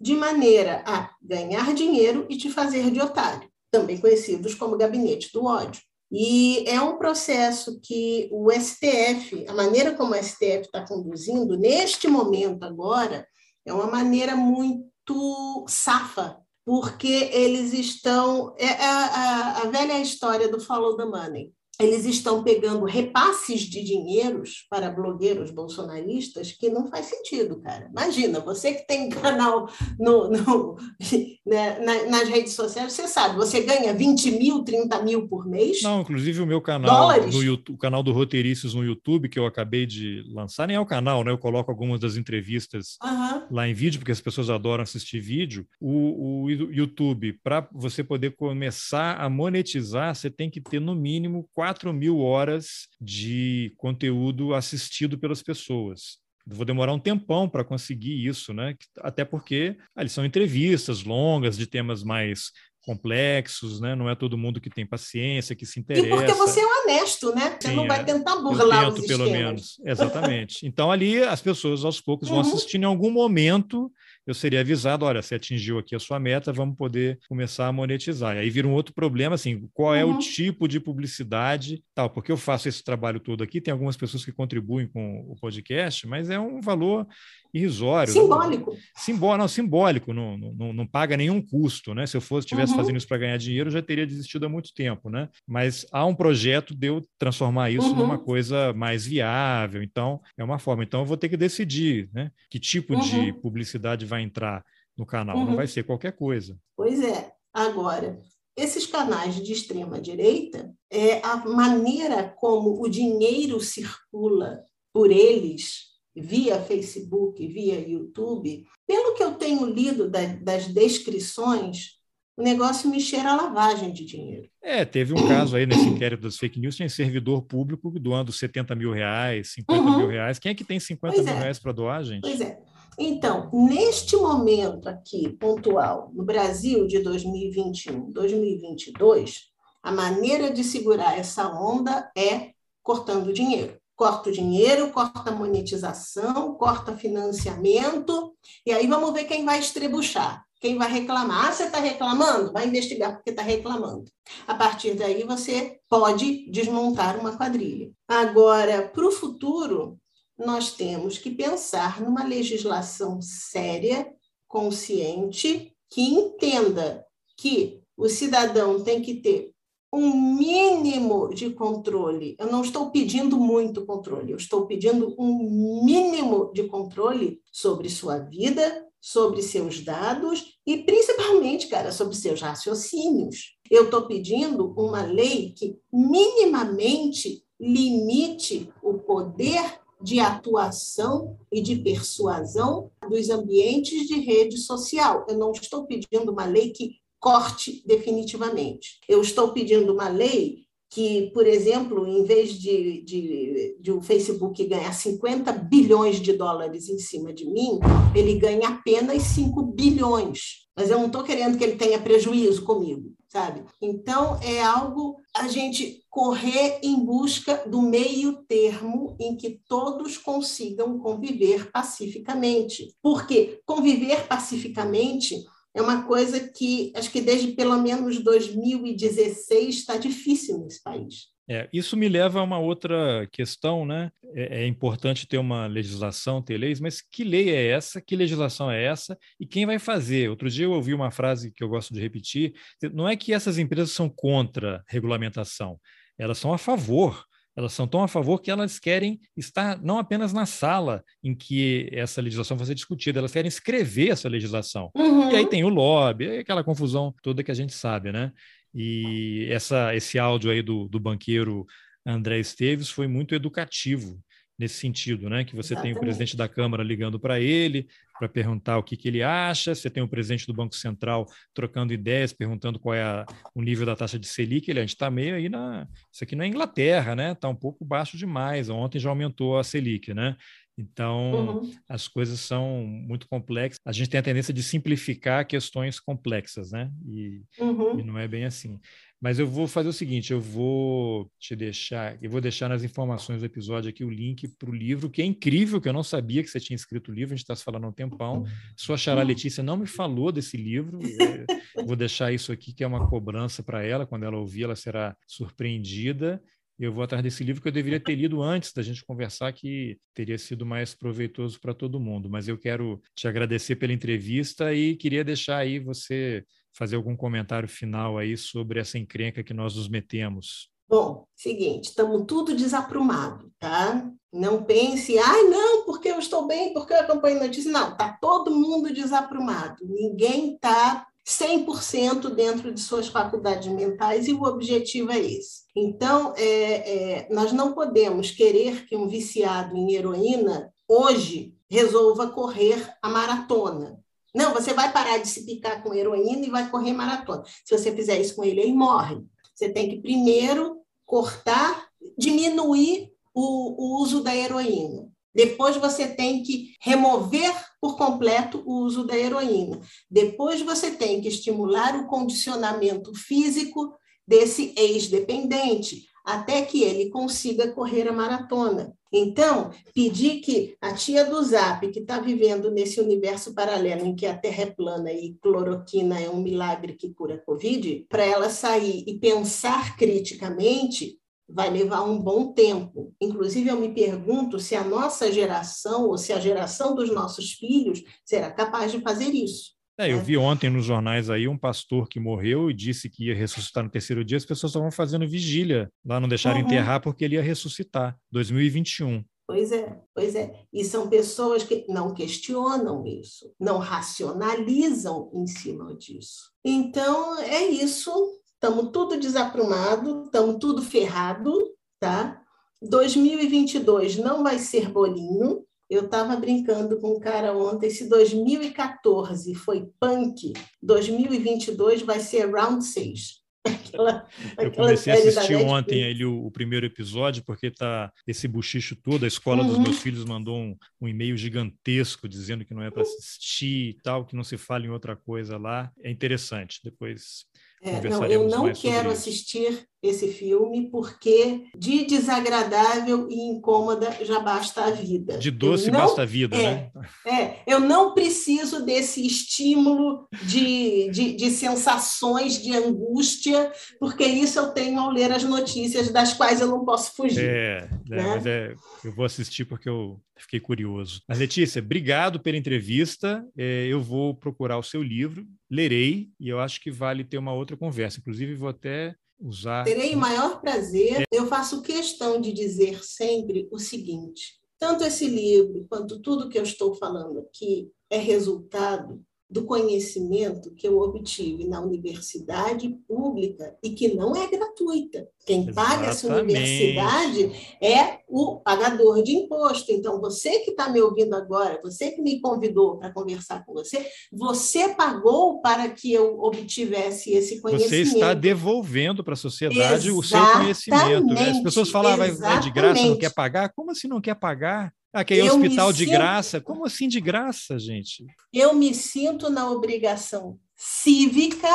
de maneira a ganhar dinheiro e te fazer de otário também conhecidos como gabinete do ódio. E é um processo que o STF, a maneira como o STF está conduzindo, neste momento agora, é uma maneira muito safa, porque eles estão. É a, a, a velha história do follow the money eles estão pegando repasses de dinheiros para blogueiros bolsonaristas que não faz sentido, cara. Imagina, você que tem canal no, no né, nas redes sociais, você sabe, você ganha 20 mil, 30 mil por mês. Não, inclusive o meu canal, no YouTube, o canal do Roteiristas no YouTube, que eu acabei de lançar, nem é o canal, né? Eu coloco algumas das entrevistas uhum. lá em vídeo, porque as pessoas adoram assistir vídeo. O, o YouTube, para você poder começar a monetizar, você tem que ter no mínimo 4 mil horas de conteúdo assistido pelas pessoas. Vou demorar um tempão para conseguir isso, né? Até porque ali são entrevistas longas de temas mais complexos, né? Não é todo mundo que tem paciência, que se interessa. E porque você é honesto, né? Você Sim, não vai é. tentar burlar tento, os pelo menos. Exatamente. Então ali as pessoas aos poucos vão uhum. assistindo em algum momento eu seria avisado, olha, você atingiu aqui a sua meta, vamos poder começar a monetizar. E aí vira um outro problema, assim, qual uhum. é o uhum. tipo de publicidade, tal, porque eu faço esse trabalho todo aqui, tem algumas pessoas que contribuem com o podcast, mas é um valor irrisório. Simbólico. Né? Simbó não, simbólico, não, não, não paga nenhum custo, né? Se eu fosse estivesse uhum. fazendo isso para ganhar dinheiro, eu já teria desistido há muito tempo, né? Mas há um projeto de eu transformar isso uhum. numa coisa mais viável, então é uma forma. Então eu vou ter que decidir, né? Que tipo uhum. de publicidade vai entrar no canal, não vai uhum. ser qualquer coisa. Pois é. Agora, esses canais de extrema direita, é a maneira como o dinheiro circula por eles via Facebook, via YouTube, pelo que eu tenho lido da, das descrições, o negócio me cheira a lavagem de dinheiro. É, teve um caso aí nesse inquérito das fake news, tinha servidor público doando 70 mil reais, 50 uhum. mil reais. Quem é que tem 50 pois mil é. reais para doar, gente? Pois é. Então, neste momento aqui, pontual, no Brasil de 2021, 2022, a maneira de segurar essa onda é cortando dinheiro corta o dinheiro, corta a monetização, corta financiamento, e aí vamos ver quem vai estrebuchar, quem vai reclamar. Ah, você está reclamando? Vai investigar porque está reclamando. A partir daí você pode desmontar uma quadrilha. Agora, para o futuro, nós temos que pensar numa legislação séria, consciente, que entenda que o cidadão tem que ter um mínimo de controle. Eu não estou pedindo muito controle, eu estou pedindo um mínimo de controle sobre sua vida, sobre seus dados e principalmente, cara, sobre seus raciocínios. Eu estou pedindo uma lei que minimamente limite o poder de atuação e de persuasão dos ambientes de rede social. Eu não estou pedindo uma lei que corte definitivamente. Eu estou pedindo uma lei que, por exemplo, em vez de, de, de, o Facebook ganhar 50 bilhões de dólares em cima de mim, ele ganha apenas 5 bilhões. Mas eu não estou querendo que ele tenha prejuízo comigo, sabe? Então, é algo a gente correr em busca do meio termo em que todos consigam conviver pacificamente. Porque conviver pacificamente é uma coisa que acho que desde pelo menos 2016 está difícil nesse país. É, isso me leva a uma outra questão, né? É, é, importante ter uma legislação, ter leis, mas que lei é essa? Que legislação é essa? E quem vai fazer? Outro dia eu ouvi uma frase que eu gosto de repetir: não é que essas empresas são contra regulamentação, elas são a favor. Elas são tão a favor que elas querem estar não apenas na sala em que essa legislação vai ser discutida, elas querem escrever essa legislação. Uhum. E aí tem o lobby, aquela confusão toda que a gente sabe, né? E essa, esse áudio aí do, do banqueiro André Esteves foi muito educativo nesse sentido, né? Que você Exatamente. tem o presidente da Câmara ligando para ele para perguntar o que, que ele acha, você tem o presidente do Banco Central trocando ideias, perguntando qual é a, o nível da taxa de Selic. Ele, a gente está meio aí na. Isso aqui não é Inglaterra, né? Está um pouco baixo demais. Ontem já aumentou a Selic, né? Então, uhum. as coisas são muito complexas. A gente tem a tendência de simplificar questões complexas, né? E, uhum. e, não é bem assim. Mas eu vou fazer o seguinte: eu vou te deixar, eu vou deixar nas informações do episódio aqui o link para o livro, que é incrível, que eu não sabia que você tinha escrito o livro, a gente está se falando há um tempão. Sua xará uhum. Letícia não me falou desse livro. vou deixar isso aqui, que é uma cobrança para ela. Quando ela ouvir, ela será surpreendida eu vou atrás desse livro que eu deveria ter lido antes da gente conversar, que teria sido mais proveitoso para todo mundo. Mas eu quero te agradecer pela entrevista e queria deixar aí você fazer algum comentário final aí sobre essa encrenca que nós nos metemos. Bom, seguinte, estamos tudo desaprumado, tá? Não pense, ai, ah, não, porque eu estou bem, porque eu acompanho notícias. Não, está todo mundo desaprumado. Ninguém está 100% dentro de suas faculdades mentais e o objetivo é esse. Então, é, é, nós não podemos querer que um viciado em heroína hoje resolva correr a maratona. Não, você vai parar de se picar com heroína e vai correr maratona. Se você fizer isso com ele, ele morre. Você tem que primeiro cortar, diminuir o, o uso da heroína. Depois você tem que remover por completo o uso da heroína. Depois você tem que estimular o condicionamento físico desse ex-dependente, até que ele consiga correr a maratona. Então, pedir que a tia do Zap, que está vivendo nesse universo paralelo em que a Terra é plana e cloroquina é um milagre que cura a Covid, para ela sair e pensar criticamente, vai levar um bom tempo. Inclusive, eu me pergunto se a nossa geração ou se a geração dos nossos filhos será capaz de fazer isso. É, eu né? vi ontem nos jornais aí um pastor que morreu e disse que ia ressuscitar no terceiro dia. As pessoas estavam fazendo vigília lá, não deixaram uhum. enterrar porque ele ia ressuscitar. 2021. Pois é, pois é. E são pessoas que não questionam isso, não racionalizam em cima disso. Então, é isso estamos tudo desaprumado, estamos tudo ferrado, tá? 2022 não vai ser bolinho. Eu estava brincando com um cara ontem, se 2014 foi punk, 2022 vai ser round 6. Aquela, eu comecei a assistir ontem ele, o, o, primeiro episódio, porque tá esse buchicho todo. A escola uhum. dos meus filhos mandou um, um e-mail gigantesco dizendo que não é para assistir e tal, que não se fala em outra coisa lá. É interessante. Depois é, não, eu não quero assistir esse filme porque de desagradável e incômoda já basta a vida. De doce não, basta a vida, é, né? É, eu não preciso desse estímulo de, de, de, sensações de angústia, porque isso eu tenho ao ler as notícias das quais eu não posso fugir. É, é né? mas é, eu vou assistir porque eu fiquei curioso. Mas, Letícia, obrigado pela entrevista. É, eu vou procurar o seu livro, lerei, e eu acho que vale ter uma outra conversa. Inclusive, vou até usar. Terei o maior prazer. É. Eu faço questão de dizer sempre o seguinte: tanto esse livro quanto tudo que eu estou falando aqui é resultado do conhecimento que eu obtive na universidade pública e que não é gratuita. Quem Exatamente. paga essa universidade é o pagador de imposto. Então, você que está me ouvindo agora, você que me convidou para conversar com você, você pagou para que eu obtivesse esse conhecimento. Você está devolvendo para a sociedade Exatamente. o seu conhecimento. Né? As pessoas falam, ah, é de graça, não quer pagar? Como assim não quer pagar? Ah, que é hospital de sinto... graça? Como assim de graça, gente? Eu me sinto na obrigação cívica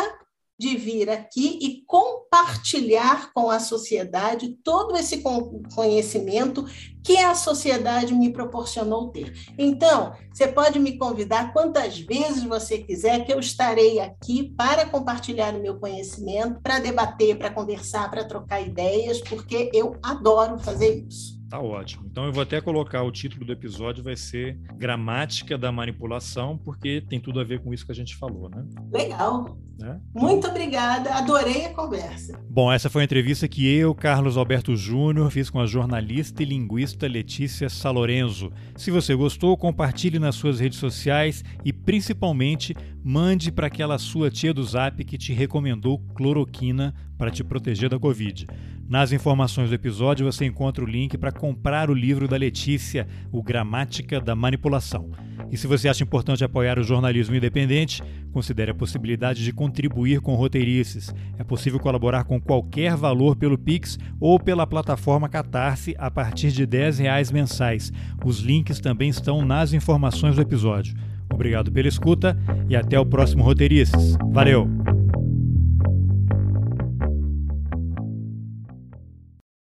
de vir aqui e compartilhar com a sociedade todo esse conhecimento que a sociedade me proporcionou ter. Então, você pode me convidar quantas vezes você quiser, que eu estarei aqui para compartilhar o meu conhecimento, para debater, para conversar, para trocar ideias, porque eu adoro fazer isso. Tá ótimo. Então eu vou até colocar o título do episódio vai ser Gramática da Manipulação, porque tem tudo a ver com isso que a gente falou, né? Legal. Né? Muito obrigada, adorei a conversa. Bom, essa foi a entrevista que eu, Carlos Alberto Júnior, fiz com a jornalista e linguista Letícia Salorenzo. Se você gostou, compartilhe nas suas redes sociais e principalmente mande para aquela sua tia do Zap que te recomendou cloroquina para te proteger da Covid. Nas informações do episódio você encontra o link para comprar o livro da Letícia, O Gramática da Manipulação. E se você acha importante apoiar o jornalismo independente, considere a possibilidade de contribuir com roteirices. É possível colaborar com qualquer valor pelo Pix ou pela plataforma Catarse a partir de R$ reais mensais. Os links também estão nas informações do episódio. Obrigado pela escuta e até o próximo Roteirices. Valeu!